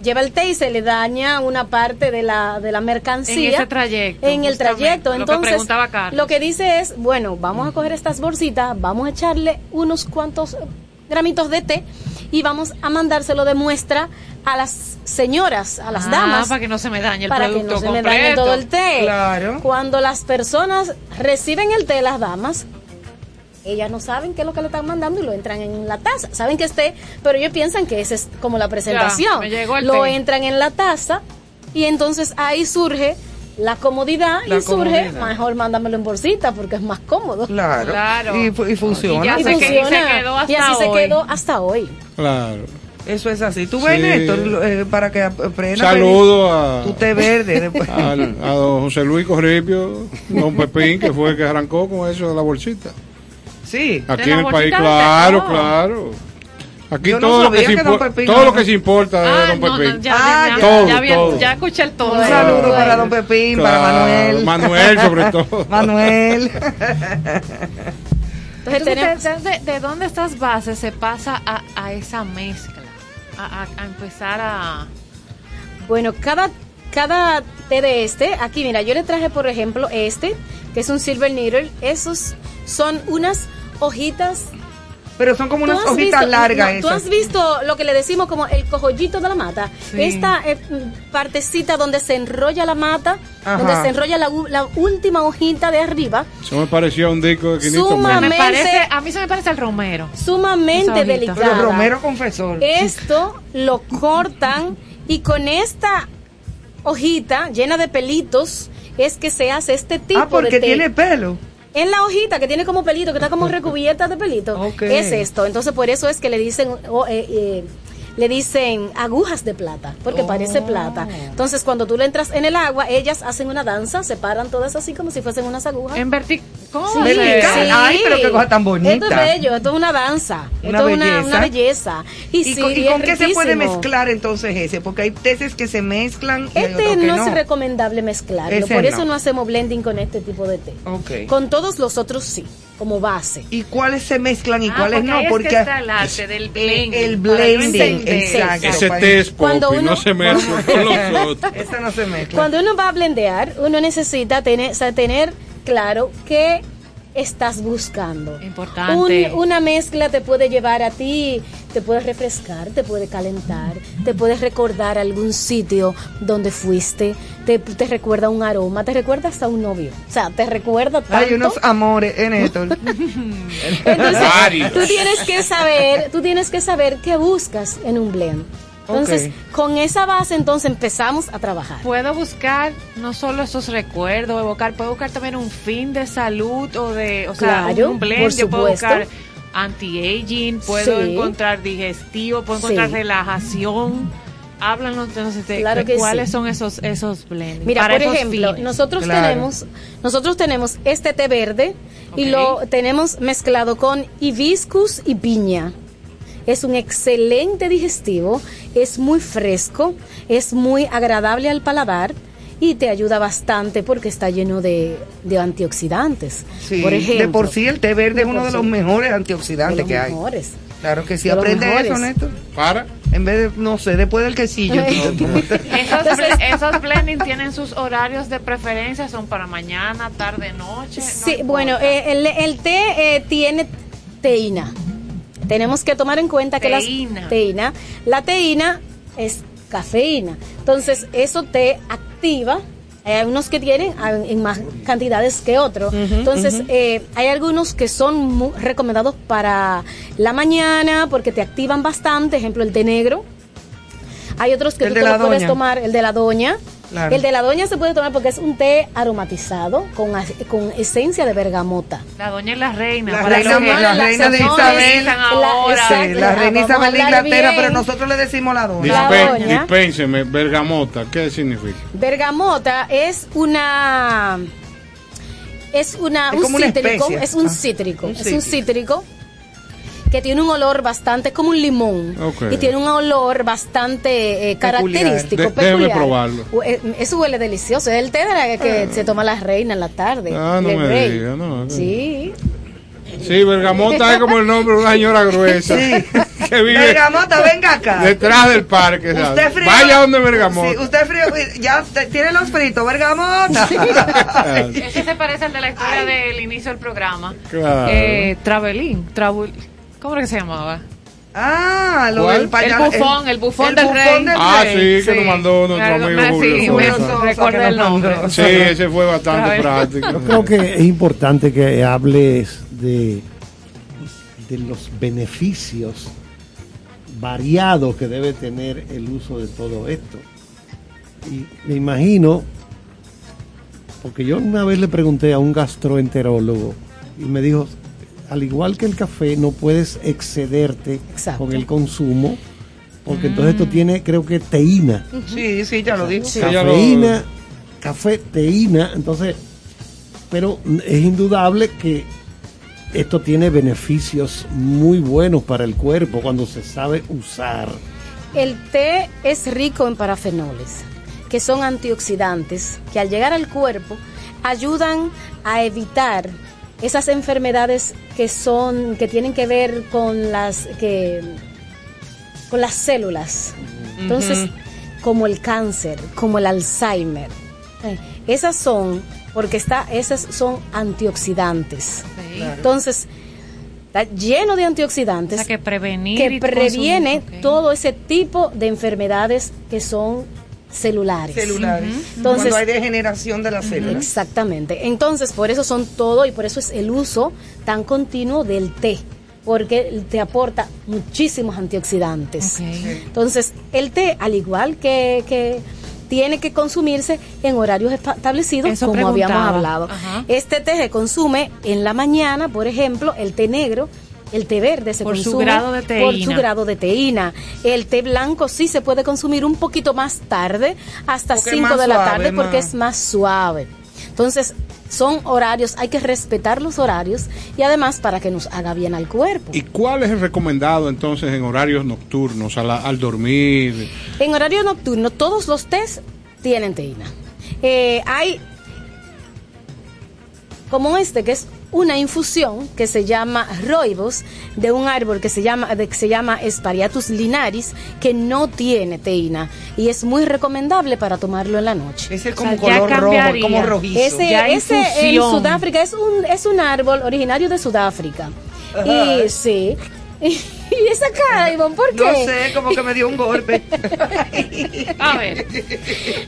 lleva el té y se le daña una parte de la de la mercancía En ese trayecto, en el trayecto. lo que Entonces, preguntaba Carlos. lo que dice es, bueno, vamos a coger estas bolsitas, vamos a echarle unos cuantos gramitos de té y vamos a mandárselo de muestra a las señoras, a las Ah, damas para que no se me dañe el para que no se me dañe todo el té. Claro. Cuando las personas reciben el té, las damas, ellas no saben qué es lo que le están mandando y lo entran en la taza. Saben que es té, pero ellos piensan que esa es como la presentación. me llegó el lo té. entran en la taza y entonces ahí surge la comodidad La y surge, comodidad. mejor mándamelo en bolsita porque es más cómodo. Claro. Claro. Y, fu- y funciona. Y ya Y se que- y se funciona. quedó hasta Y así se quedó hasta hoy. Claro. Eso es así. Tú ves, Sí. Néstor, eh, para que aprendas. Saludo a, Tu té verde. después. al- a don José Luis Corripio, don Pepín, que fue el que arrancó con eso de la bolsita. Sí. Aquí ¿De en el país, claro, claro. Aquí Yo no todo, lo que que don Pepín todo lo que se importa de Ah, don no, Pepín. no, ya, Ah, ya, ya. Todo, ya, todo. escuché el tono. Un saludo para don Pepín, para Manuel. Manuel, sobre todo. Manuel. Entonces tenemos- ¿de, de, de dónde estas bases se pasa a, a esa mezcla? A, a- a empezar a... Bueno, cada, cada té de este, aquí mira, yo le traje por ejemplo este, que es un silver needle, esos son unas hojitas. Pero son como ¿Tú unas hojitas visto- largas no, Tú has visto lo que le decimos como el cojollito de la mata. Sí. Esta eh, partecita donde se enrolla la mata, Ajá. donde se enrolla la, última hojita de arriba, Eso me pareció un disco de 500 Suma- metros. Me Mente- parece, a mí se me parece el romero. sumamente delicada. Pero Romero Confesor. Esto lo cortan y con esta hojita llena de pelitos es que se hace este tipo ah, porque de té. tiene pelo. En la hojita que tiene como pelito, que está como recubierta de pelito, Ok. es esto. Entonces por eso es que le dicen, o, eh, eh, le dicen agujas de plata, porque Oh. parece plata. Entonces cuando tú le entras en el agua, ellas hacen una danza, se paran todas así como si fuesen unas agujas. En vertical. ¿Cómo? Sí. Ay, pero qué cosa tan bonita. Esto es bello, esto es una danza, Una esto es una, belleza. una belleza. Y, ¿Y, sí, con, y es con qué se puede mezclar entonces ese? Porque hay tesis que se mezclan y Este que no, no. es recomendable mezclarlo, Ese por eso no. hacemos blending con este tipo de té. Con todos los otros sí, como base. ¿Y cuáles se mezclan y Ah, cuáles porque no? Porque que está el arte del blending. el exacto. Ese para- té es Cuando uno- no se mezcla con los otros. esa no se mezcla. Cuando uno va a blendear, uno necesita tener, o sea, tener claro qué estás buscando. Importante. Un- una mezcla te puede llevar a ti, te puede refrescar, te puede calentar, te puede recordar algún sitio donde fuiste, te, te recuerda un aroma, te recuerda hasta un novio. O sea, te recuerda tanto. Hay unos amores en esto. Entonces, tú tienes que saber, tú tienes que saber qué buscas en un blend. Entonces, con esa base entonces empezamos a trabajar. Puedo buscar no solo esos recuerdos, evocar, puedo buscar también un fin de salud o de, o sea, Claro, un blend, yo puedo buscar anti-aging, puedo Sí. encontrar digestivo, puedo encontrar Sí. relajación. Háblanos entonces de, Claro de que cuáles sí. son esos esos blends. Mira, para por ejemplo, fines. nosotros Claro. tenemos nosotros tenemos este té verde y lo tenemos mezclado con hibiscus y piña. Es un excelente digestivo, es muy fresco, es muy agradable al paladar y te ayuda bastante porque está lleno de, de antioxidantes. Sí, por ejemplo, de por sí el té verde de es uno de sí. los mejores de antioxidantes los que hay. mejores. Claro que sí, aprende eso, Néstor. Para. En vez de, no sé, después del quesillo. Esos, esos blending tienen sus horarios de preferencia, son para mañana, tarde, noche. no Sí, bueno, eh, el, el té eh, tiene teína. Tenemos que tomar en cuenta que Teína. la teína, la teína es cafeína. Entonces, eso te activa. Hay unos que tienen en más cantidades que otros. Entonces, eh, hay algunos que son recomendados para la mañana porque te activan bastante. Ejemplo, el té negro. Hay otros que El tú te lo puedes tomar, el de la doña. Claro. El de la doña se puede tomar porque es un té aromatizado con, con esencia de bergamota. La doña es la reina. La para reina, la reina de Isabel. Sí, la reina Isabel de Inglaterra, bien. pero nosotros le decimos la doña. La Dispen- doña. dispénseme, bergamota, ¿qué significa? Bergamota es una es una Es un como una cítrico, especia. es un Ah, cítrico, un es un cítrico que tiene un olor bastante como un limón y tiene un olor bastante eh, Peculiar. característico, De- déjeme peculiar. probarlo. Eh, Eso huele delicioso, es el té de la que se toma la reina en la tarde. Ah, no me rey. diga, no. Sí. Sí, bergamota es como el nombre de una señora gruesa Sí. que vive Bergamota, venga acá. detrás del parque. ¿sabes? Usted frío. Vaya donde bergamota. Sí, usted frío. Ya tiene los fritos, bergamota. Ese se parece al de la historia del inicio del programa. Claro. Eh, Travelín. Travel- ¿Cómo era que se llamaba? Ah, lo ¿Cuál? del payaso. El bufón, el bufón el del bufón rey. del Ah, rey. sí, que nos mandó nuestro amigo Julio sí, Sosa. el nombre. Sí, ese fue bastante práctico. Yo creo que es importante que hables de, de los beneficios variados que debe tener el uso de todo esto. Y me imagino, porque yo una vez le pregunté a un gastroenterólogo y me dijo, al igual que el café, no puedes excederte Exacto. con el consumo, porque entonces esto tiene, creo que, teína. Sí, sí, ya lo dijo. lo- Cafeína, café, teína, entonces, pero es indudable que esto tiene beneficios muy buenos para el cuerpo cuando se sabe usar. El té es rico en parafenoles, que son antioxidantes, que al llegar al cuerpo ayudan a evitar esas enfermedades que son que tienen que ver con las que con las células. Entonces, como el cáncer, como el Alzheimer. eh, esas son porque está esas son antioxidantes. Claro. Entonces, está lleno de antioxidantes O sea, que prevenir que y previene consumir, todo ese tipo de enfermedades que son celulares. Celulares. Entonces, Cuando hay degeneración de las células. Exactamente. Entonces, por eso son todo y por eso es el uso tan continuo del té, porque te aporta muchísimos antioxidantes. Entonces, el té, al igual que, que tiene que consumirse en horarios establecidos, Eso como habíamos hablado. Ajá. Este té se consume en la mañana, por ejemplo, el té negro. El té verde se Por su consume grado de por su teína. grado de teína. El té blanco sí se puede consumir un poquito más tarde, hasta Porque es 5 más de la suave, tarde, porque más- es más suave. Entonces, son horarios, hay que respetar los horarios y además para que nos haga bien al cuerpo. ¿Y cuál es el recomendado entonces en horarios nocturnos, al dormir? En horario nocturno, todos los tés tienen teína. Eh, hay como este, que es una infusión que se llama roibos de un árbol que se llama de- que se llama Spariatus linaris que no tiene teína y es muy recomendable para tomarlo en la noche. Ese es como O sea, color rojo, como rojizo. Ese, Ya ese en. Sudáfrica es un es un árbol originario de Sudáfrica. Ajá. Y sí. Y esa cara, Ivonne, ¿por qué? No sé, como que me dio un golpe. A ver.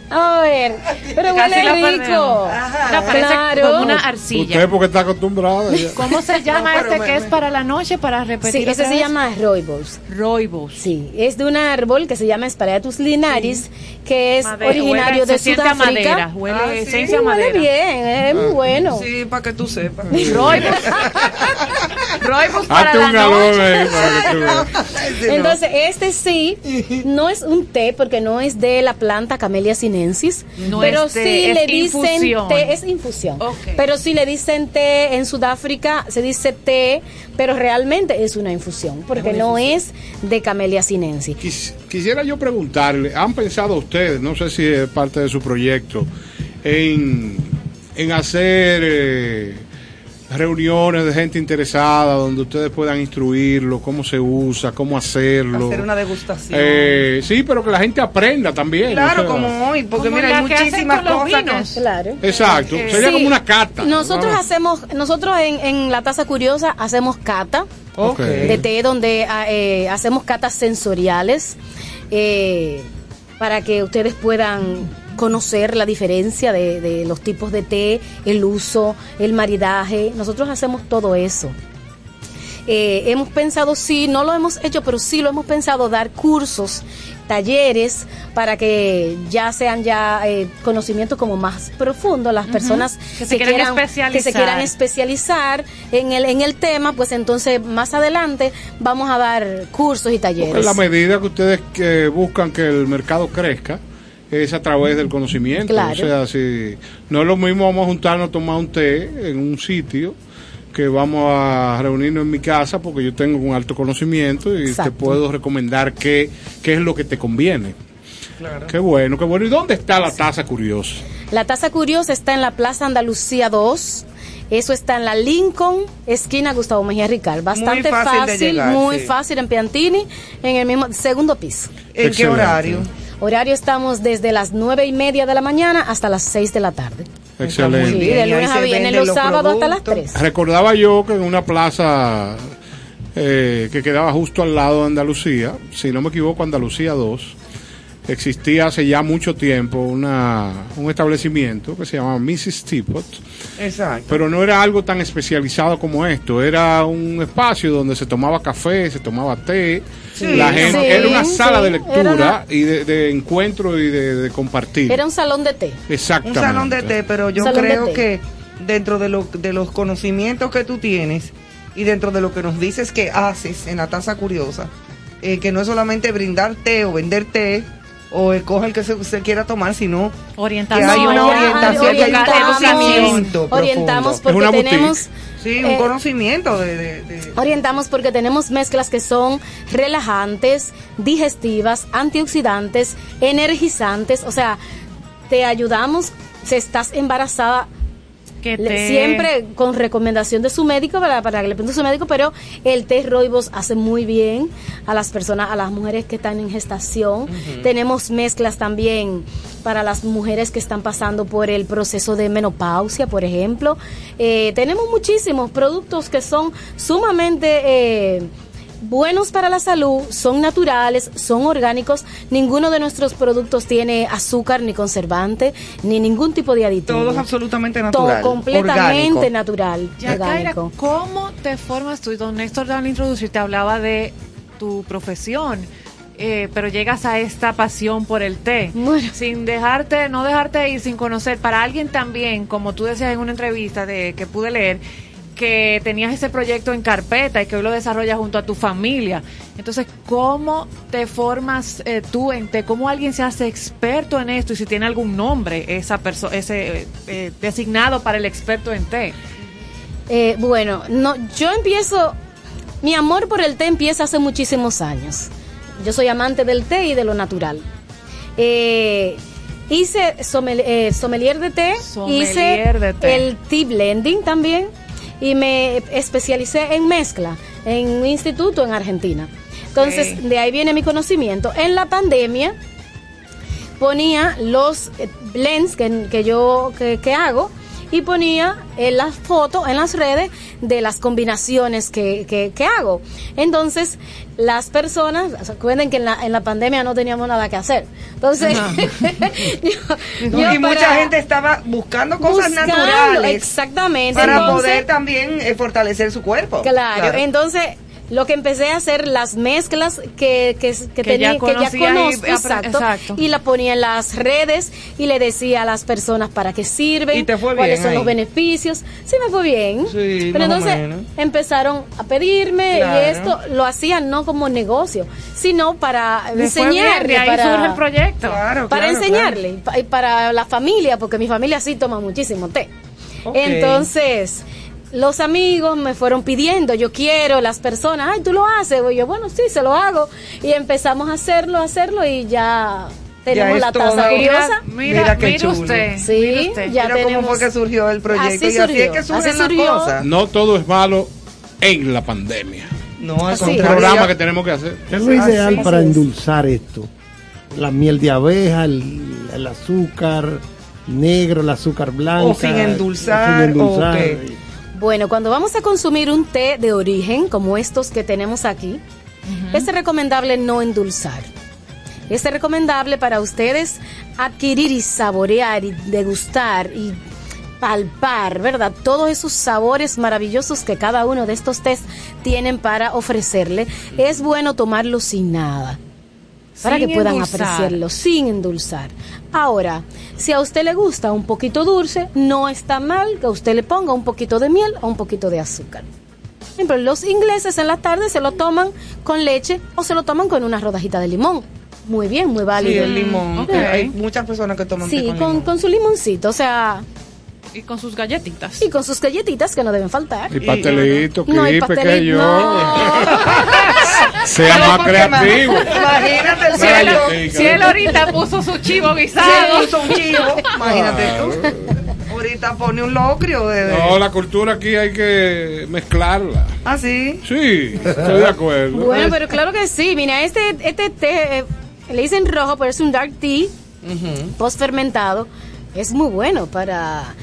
A ver, pero Casi la huele rico. Ajá. Parece claro. como una arcilla. Usted porque está acostumbrada. ya. ¿Cómo se llama No, este me- que es para la noche para repetir? Sí, ese se vez? llama roibos. Roibos. Sí, es de un árbol que se llama Sparatus linaris, que es Madera, originario huele- de se Sudáfrica. madera, huele Ah, sí. esencia Sí, huele madera. bien, es muy bueno. Sí, para que tú sepas. Roibos. Roibos para Hazte la un galón noche. para que tú. Entonces, este sí, no es un té porque no es de la planta Camellia sinensis, No pero es té, sí es le dicen infusión. té, es infusión. Pero sí le dicen té en Sudáfrica, se dice té, pero realmente es una infusión porque no es de Camellia sinensis. Quis- Quisiera yo preguntarle, ¿han pensado ustedes, no sé si es parte de su proyecto, en, en hacer eh, reuniones de gente interesada donde ustedes puedan instruirlo, cómo se usa, cómo hacerlo? Hacer una degustación. Eh, sí, pero que la gente aprenda también. claro, o sea, como hoy, porque Como mira, hay muchísimas cosas vinos. que... Claro. Exacto, Eh, sería Sí. como una cata. Nosotros ¿no? hacemos, nosotros en, en la taza curiosa hacemos cata Ok. de té donde ah, eh, hacemos catas sensoriales eh, para que ustedes puedan conocer la diferencia de, de los tipos de té, el uso, el maridaje. Nosotros hacemos todo eso. eh, hemos pensado, sí, no lo hemos hecho, pero sí lo hemos pensado dar cursos, talleres, para que ya sean ya eh, conocimientos como más profundos, las personas Que se quieran que se especializar. quieran especializar en el, en el tema, pues entonces más adelante vamos a dar cursos y talleres. En la medida que ustedes que buscan que el mercado crezca, es a través del conocimiento. Claro. O sea, si no es lo mismo vamos a juntarnos a tomar un té en un sitio que vamos a reunirnos en mi casa porque yo tengo un alto conocimiento y Exacto. te puedo recomendar qué, qué es lo que te conviene. Qué bueno, qué bueno. ¿Y dónde está la taza curiosa? La Taza Curiosa está en la Plaza Andalucía 2. Eso está en la Lincoln, esquina Gustavo Mejía Rical. Bastante fácil de fácil, llegar, muy sí. fácil en Piantini, en el mismo segundo piso. ¿En qué horario? Horario estamos desde las nueve y media de la mañana hasta las 6 de la tarde. Excelente. Sí, de lunes a viernes, los sábados hasta las 3. Recordaba yo que en una plaza eh, que quedaba justo al lado de Andalucía, si no me equivoco, Andalucía 2, existía hace ya mucho tiempo una, un establecimiento que se llamaba Mrs. Teapot, Exacto. pero no era algo tan especializado como esto, era un espacio donde se tomaba café, se tomaba té, Sí, la gente, sí, era una sala sí, de lectura una- y de, de encuentro y de, de compartir. Era un salón de té. Un Exactamente. salón de té, pero yo de creo que dentro de, lo, de los conocimientos que tú tienes y dentro de lo que nos dices que haces en la taza curiosa, eh, que no es solamente brindar té o vender té o escoja el que se, se quiera tomar, sino Orientación. que hay una orientación y hay un orientamos, conocimiento orientamos profundo. porque tenemos Sí, un eh, conocimiento de... de- de- Orientamos porque tenemos mezclas que son relajantes, digestivas, antioxidantes, energizantes, o sea, te ayudamos si estás embarazada Que le- te- siempre con recomendación de su médico para, para que le pregunte su médico, pero el té roibos hace muy bien a las personas, a las mujeres que están en gestación. Tenemos mezclas también para las mujeres que están pasando por el proceso de menopausia, por ejemplo. Eh, tenemos muchísimos productos que son sumamente eh, buenos para la salud, son naturales, son orgánicos. Ninguno de nuestros productos tiene azúcar ni conservante, ni ningún tipo de aditivo. Todo es absolutamente Todo natural. completamente orgánico. natural, Yacaira, orgánico. ¿cómo te formas tú? Y Don Néstor al introducir te hablaba de tu profesión, eh, pero llegas a esta pasión por el té, sin dejarte, no dejarte ir, sin conocer. Para alguien también, como tú decías en una entrevista de que pude leer, que tenías ese proyecto en carpeta y que hoy lo desarrollas junto a tu familia. Entonces, ¿cómo te formas eh, tú en té? ¿Cómo alguien se hace experto en esto y si tiene algún nombre esa persona, ese eh, eh, designado para el experto en té? Eh, bueno, no, yo empiezo, mi amor por el té empieza hace muchísimos años. Yo soy amante del té y de lo natural. Eh, hice eh, sommelier de té, Sommelier hice de té. el tea blending también y me especialicé en mezcla en un instituto en Argentina. Entonces, de ahí viene mi conocimiento. En la pandemia ponía los eh, blends que, que yo que, que hago y ponía en las fotos en las redes de las combinaciones que, que, que hago. Entonces, las personas, recuerden que en la, en la pandemia no teníamos nada que hacer. Entonces, yo- yo y mucha gente estaba buscando cosas Buscando, naturales. exactamente. Para Entonces- poder también eh, fortalecer su cuerpo. Claro, entonces lo que empecé a hacer las mezclas que, que, que, Que ya tenía, que ya conocía y conozco, apre- exacto, exacto. y la ponía en las redes y le decía a las personas para qué sirven, Y te fue cuáles bien son ahí. los beneficios. Sí me fue bien. Sí, Pero entonces empezaron a pedirme Claro. y esto lo hacían no como negocio, sino para bien, enseñarle, ahí para, surge el proyecto. Claro, para claro, enseñarle y pa- y para la familia, porque mi familia sí toma muchísimo té. Ok. Entonces, los amigos me fueron pidiendo, yo quiero, las personas, ay, tú lo haces, y yo, bueno, sí, se lo hago. Y empezamos a hacerlo, a hacerlo y ya tenemos es la taza Mira, curiosa. Mira, Mira qué mire chulo. usted. Sí, mire usted. ya Mira tenemos. cómo fue que surgió el proyecto. Así y así es surgió, que surgen así las surgió. cosas. No todo es malo en la pandemia. No, Así. Un programa que tenemos que hacer. ¿Qué es lo ideal es. para endulzar esto? La miel de abeja, el, el azúcar negro, el azúcar blanco. O sin endulzar, o qué. Bueno, cuando vamos a consumir un té de origen, como estos que tenemos aquí, es recomendable no endulzar. Es recomendable para ustedes adquirir y saborear y degustar y palpar, ¿verdad? Todos esos sabores maravillosos que cada uno de estos tés tienen para ofrecerle, es bueno tomarlo sin nada. Para Sin que puedan endulzar. apreciarlo sin endulzar. Ahora, si a usted le gusta un poquito dulce, no está mal que usted le ponga un poquito de miel o un poquito de azúcar. Por ejemplo, los ingleses en la tarde se lo toman con leche o se lo toman con una rodajita de limón. Muy bien, muy Sí, válido. el limón. Ok. que Hay muchas personas que toman té Sí, con con, limón. con su limoncito, o sea, Y con sus galletitas. y con sus galletitas que no deben faltar. Y pastelito, No, y pastelito, no. Sea No, más creativo. Imagínate el cielo. si él ahorita puso su chivo Sí, guisado. puso un chivo. Imagínate tú. Ahorita pone un locrio de. No, la cultura aquí hay que mezclarla. Ah, sí. Sí, estoy de acuerdo. Bueno, pero claro que sí. Mira, este, este té, eh, le dicen rojo, pero es un dark tea post fermentado. Es muy bueno para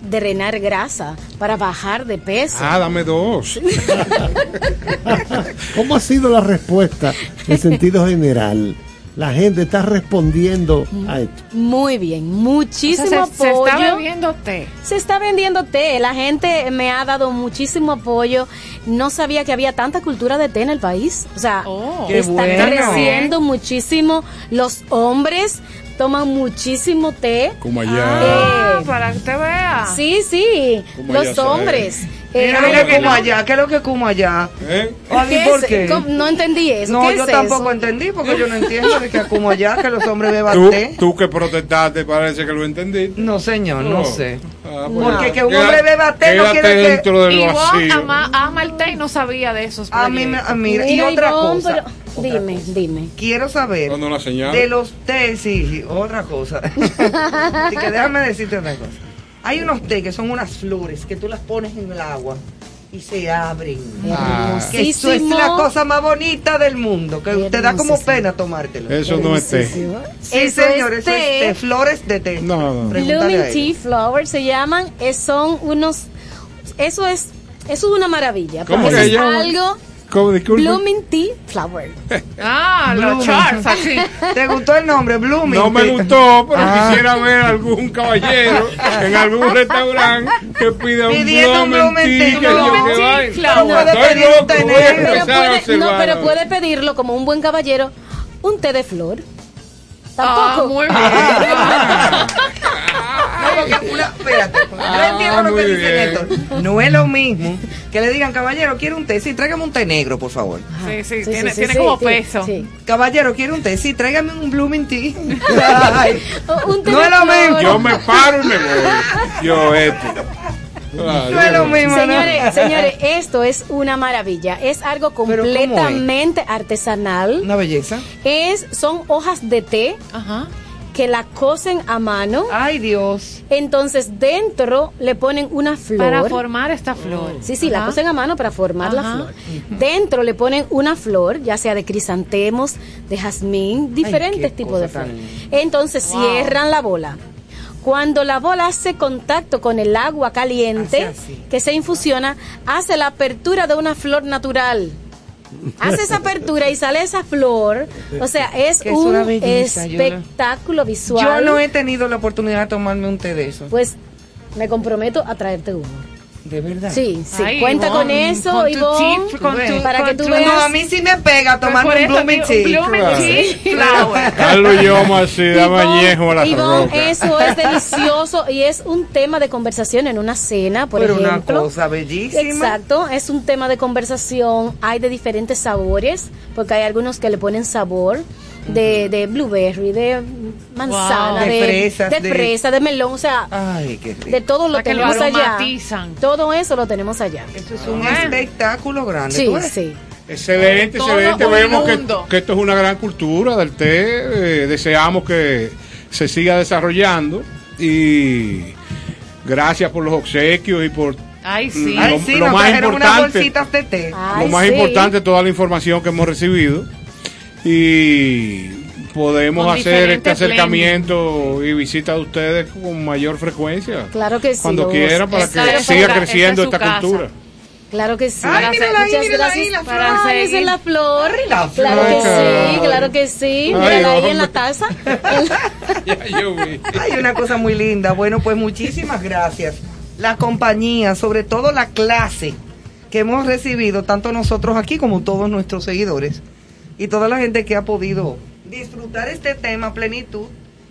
drenar grasa, para bajar de peso. Ah, dame dos. ¿Cómo ha sido la respuesta en sentido general? La gente está respondiendo a esto. Muy bien, muchísimo O sea, se, se apoyo. está bebiendo té. Se está vendiendo té. La gente me ha dado muchísimo apoyo. No sabía que había tanta cultura de té en el país. O sea, Qué está bueno. creciendo muchísimo. Los hombres toman muchísimo té. Como Eh, Ah, para que usted vea. Sí, sí, Como los sabe. Eh, Mira, mira que como no- allá. ¿Qué es lo que como allá? ¿Eh? Ay, ¿Qué ¿Por es? qué? ¿Cómo? No entendí eso. No, ¿Qué yo es tampoco eso? entendí porque yo no entiendo de que como allá que los hombres beban Tú, té. tú que protestaste parece que lo entendí. No, señor, no, No. sé. Ah, Porque que un Queda- hombre beba té no quiere que... dentro del Ivonne vacío. ama, ama el té y no sabía de esos A mí, me- mira, y Mira, otra cosa. pero- dime, dime. Quiero saber una de los té, sí, otra cosa. Así que déjame decirte otra cosa. Hay unos té que son unas flores que tú las pones en el agua y se abren. Ah. Que eso es la cosa más bonita del mundo, que te da como pena tomártelo. Eso no es té. Sí, Eso señor, es eso es té. flores de té. No, no. Blooming. Tea Flowers se llaman, son unos, eso es, eso es una maravilla. ¿Cómo porque que es algo ¿Cómo, disculpe? Blooming Tea Flower. Ah, los charts, así. ¿Te gustó el nombre, Blooming? No me gustó, pero Ah. quisiera ver algún caballero en algún restaurante que pida un Pidiendo un blooming blooming tea, que blooming tea flower. Loco. Pero puede, no, pero puede pedirlo como un buen caballero, un té de flor. Ah, Tampoco. muy bien. No, porque una- espérate, yo Ah, entiendo lo que muy dice bien. Néstor. No es lo mismo que le digan, caballero, quiere un té. Sí, tráigame un té negro, por favor. Sí, sí, Sí, tiene, sí, tiene sí, como sí, peso. sí. Caballero, quiere un té. Sí, tráigame un blooming tea. Ay, O un té No es lo flor. mismo. Yo me paro y me voy. Yo esto. Ah, no es lo mismo, ¿no? Señores, señores, esto es una maravilla. Es algo completamente artesanal. Una belleza. Es, son hojas de té Ajá. Que la cosen a mano. Ay, Dios. Entonces dentro le ponen una flor. Para formar esta flor. Sí, sí, la Ajá. cosen a mano para formar la flor. Dentro le ponen una flor, ya sea de crisantemos, de jazmín, diferentes tipos de flores. tan- Entonces Wow. cierran la bola. Cuando la bola hace contacto con el agua caliente así. que se infusiona, hace la apertura de una flor natural. Hace esa apertura y sale esa flor. O sea, es un yo no- espectáculo Yo visual. no he tenido la oportunidad de tomarme un té de eso. Pues me comprometo a traerte uno. De verdad. Sí, sí. Ay, Cuenta Ivonne, con eso, con tu Ivonne, tip, con tu- para que con tú tu- veas. No, a mí sí me pega por un blooming tea. un blooming Claro. tea flower. Carlos yo así, dame Ivonne, añejo a la Ivonne, roca. eso es delicioso y es un tema de conversación en una cena, por Pero una ejemplo. cosa bellísima. Exacto, es un tema de conversación. Hay de diferentes sabores, porque hay algunos que le ponen sabor de, de blueberry, de manzana, Wow. de, De fresas, de de- fresa, de melón, o sea, Ay, qué rico. de todo lo que lo tenemos allá. Todo eso lo tenemos allá. Eso es un espectáculo grande. Sí, sí. Excelente, excelente. Vemos que, que esto es una gran cultura del té. eh, deseamos que se siga desarrollando. Y gracias por los obsequios y por Ay, sí. Lo- Ay, sí, lo nos más trajeron unas importante- bolsitas de té. Ay, lo más sí. importante, toda la información que hemos recibido. Y podemos Con hacer este acercamiento y visita de ustedes con mayor frecuencia. Claro que sí. Cuando quiera para Esta que siga creciendo esta esta es su cultura. Claro que sí. Ay, mírala ahí, muchas gracias ahí, la para flor. Ay, esa es la flor. la Claro flor. que sí, claro que sí. Mírala ahí en la taza. Hay una cosa muy linda. Bueno, pues muchísimas gracias. La compañía, sobre todo la clase que hemos recibido, tanto nosotros aquí como todos nuestros seguidores y toda la gente que ha podido disfrutar este tema a plenitud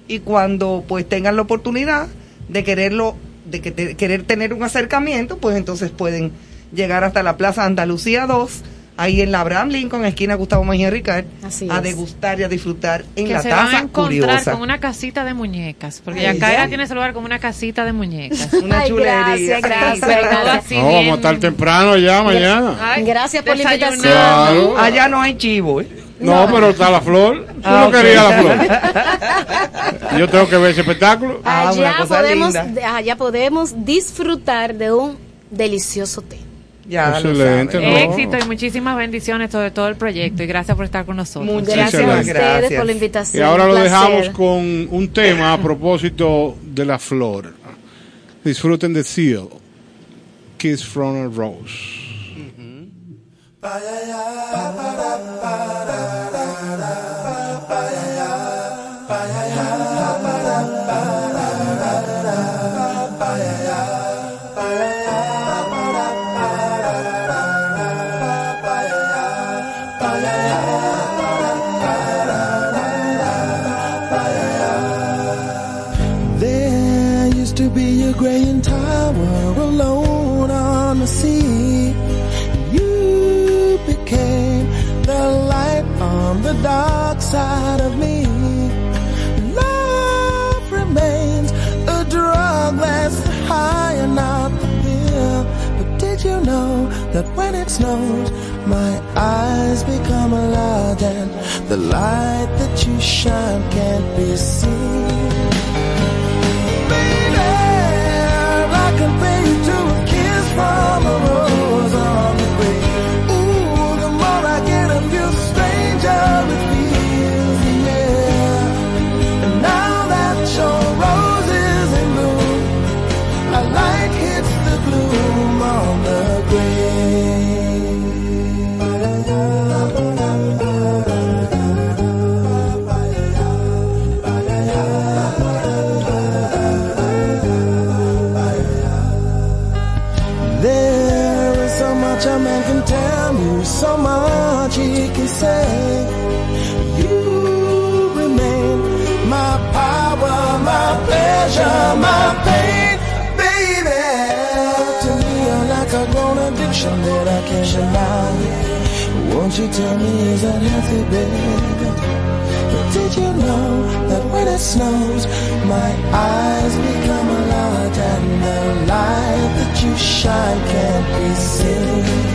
y cuando pues tengan la oportunidad de quererlo, de que querer tener un acercamiento, pues entonces pueden llegar hasta la Plaza Andalucía 2, ahí en la Abraham Lincoln, esquina Gustavo Mejía Ricard, Así a es. degustar y a disfrutar en que la se van a encontrar curiosa. con una casita de muñecas, porque Yacaira ya. tiene ese lugar como una casita de muñecas. Una Ay, chulería. gracias, gracias, No, vamos a estar temprano ya mañana. Ay, Gracias por la invitación. Claro. Allá no hay chivo, ¿eh? No, pero está la flor. Ah, no querías la flor. Yo tengo que ver ese espectáculo. Ah, Allá cosa podemos, allá podemos disfrutar de un delicioso té. Ya Excelente. Éxito y muchísimas bendiciones sobre todo el proyecto y gracias por estar con nosotros. Muchísimas Gracias a ustedes gracias. por la Y invitación. ahora un lo dejamos con un tema a propósito de la flor. Disfruten de Seal. Kiss from a Rose. There snows, my eyes become a large and the light that you shine can't be seen? You tell me is that healthy, baby? But did you know that when it snows, my eyes become a lot and the light that you shine can't be seen?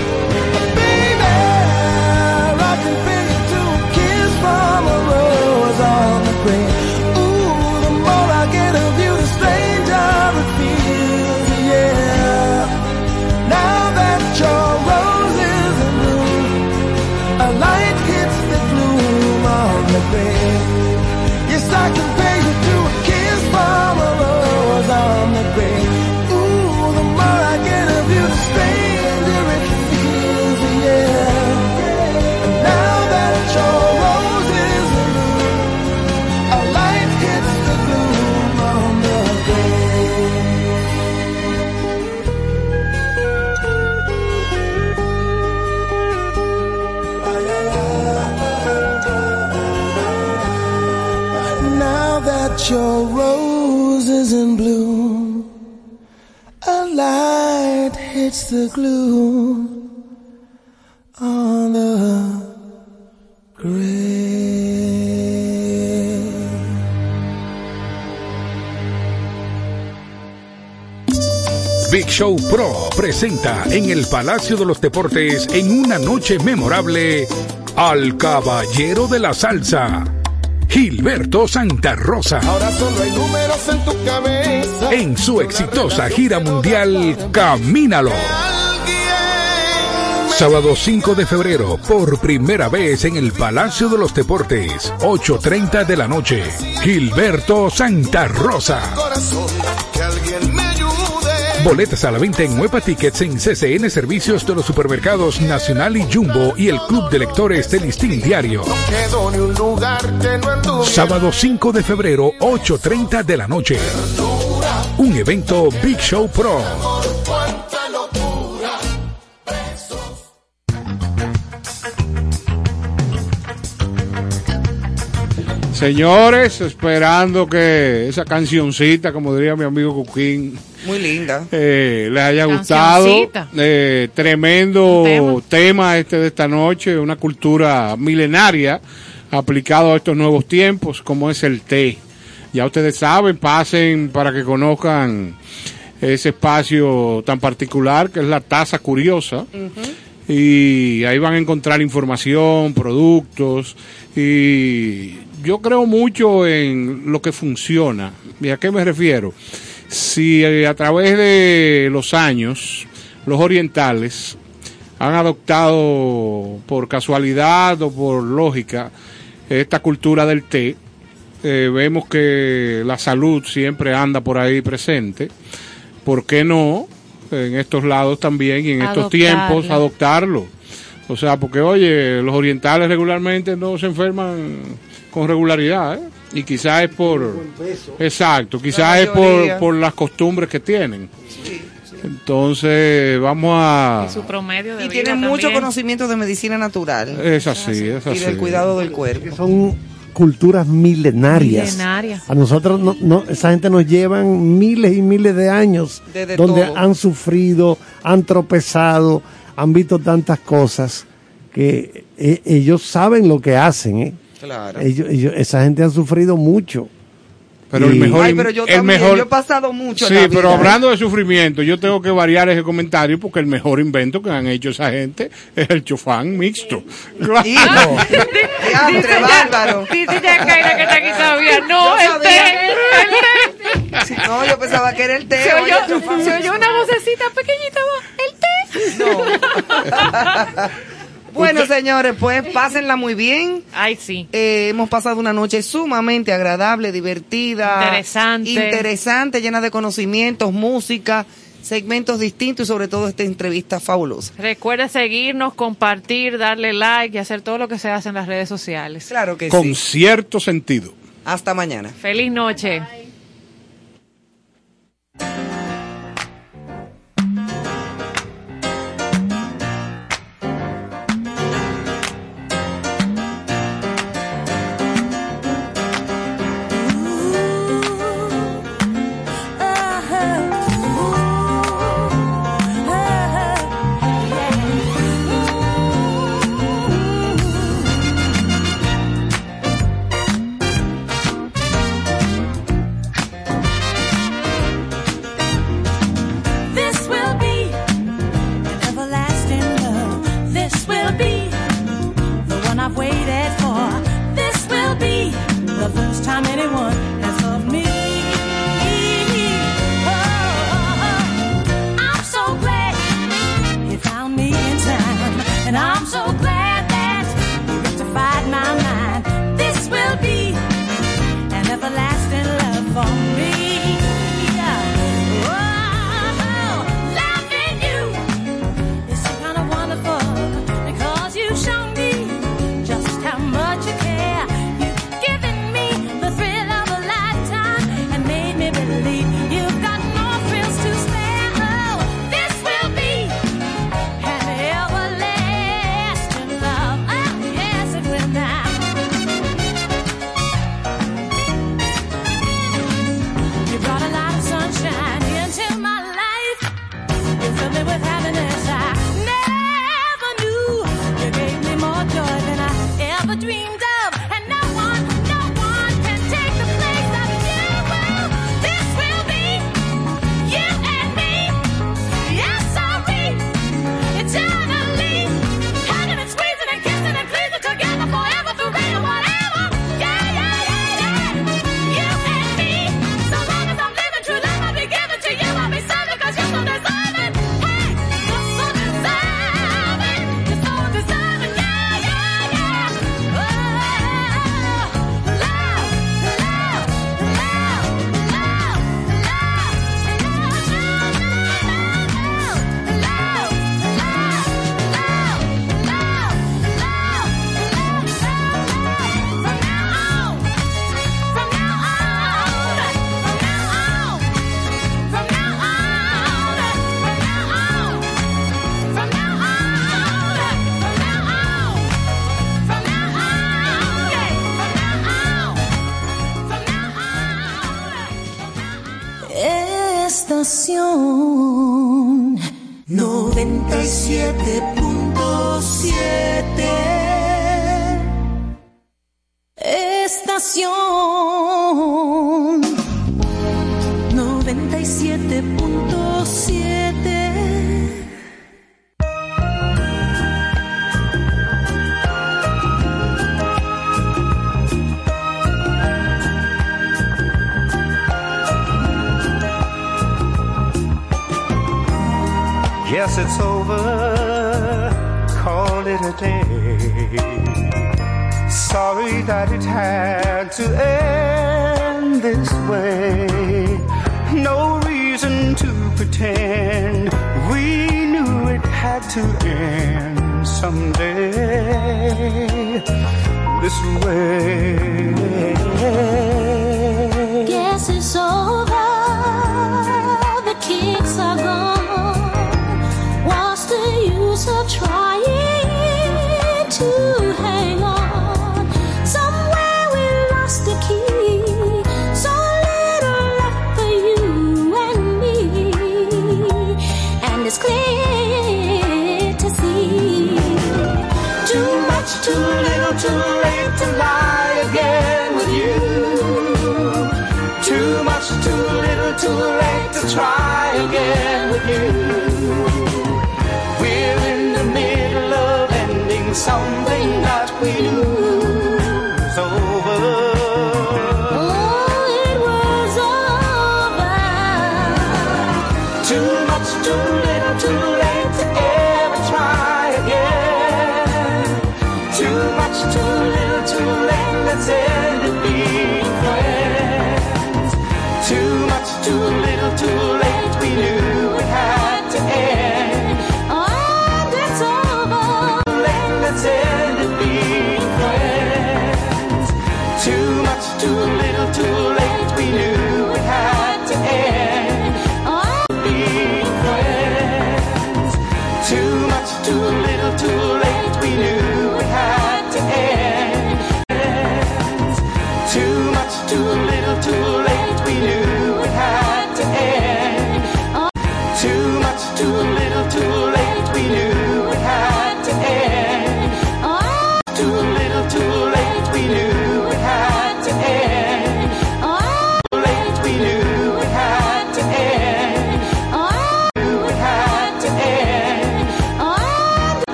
The glue on the grave. Big Show Pro presenta en el Palacio de los Deportes en una noche memorable al Caballero de la Salsa, Gilberto Santa Rosa. Ahora solo hay números en tu cabeza. En su exitosa gira mundial Camínalo. Sábado 5 de febrero, por primera vez en el Palacio de los Deportes, 8.30 de la noche. Gilberto Santa Rosa. Boletas a la venta en Nueva Tickets en CCN Servicios de los Supermercados Nacional y Jumbo y el Club de Lectores del Listín Diario. Sábado 5 de febrero, 8.30 de la noche. Un evento Big Show Pro. Señores, esperando que esa cancioncita, como diría mi amigo Cuquín, Muy linda. eh, les haya gustado. Eh, tremendo tema. este de esta noche, una cultura milenaria aplicado a estos nuevos tiempos, como es el té. Ya ustedes saben, pasen para que conozcan ese espacio tan particular que es la Taza Curiosa. Y ahí van a encontrar información, productos. Y yo creo mucho en lo que funciona. ¿Y a qué me refiero? Si eh, a través de los años los orientales han adoptado por casualidad o por lógica esta cultura del té, eh, vemos que la salud siempre anda por ahí presente. ¿Por qué no en estos lados también y en estos tiempos adoptarlo? O sea, porque oye, los orientales regularmente no se enferman con regularidad, ¿eh? Y quizás es por... Exacto, quizás es por, por las costumbres que tienen. Entonces, vamos a... Y su promedio de Y vida tiene mucho también. conocimiento de medicina natural Es así, es y así. del cuidado del cuerpo. Son culturas milenarias. Milenarias. A nosotros, no, no- esa gente nos llevan miles y miles de años Desde donde todo. han sufrido, han tropezado, han visto tantas cosas que eh, ellos saben lo que hacen. ¿eh? Claro. Ellos, ellos- esa gente han sufrido mucho. Pero el mejor, Ay, pero yo el también, mejor, yo he pasado mucho en Sí, la pero vida. hablando de sufrimiento, yo tengo que variar ese comentario porque el mejor invento que han hecho esa gente es el chofán mixto. Claro. Hijo, diantre, bárbaro. Dice ya Kaira que está aquí todavía. No, Yo el té. No, yo pensaba que era el té. Se oyó, se oyó una vocecita pequeñita. El té. Bueno, señores, pues pásenla muy bien. Ay, sí. Eh, hemos pasado una noche sumamente agradable, divertida, Interesante. interesante, llena de conocimientos, música, segmentos distintos y sobre todo esta entrevista fabulosa. Recuerda seguirnos, compartir, darle like y hacer todo lo que se hace en las redes sociales. Claro que Con sí. cierto sentido. Hasta mañana. Feliz noche.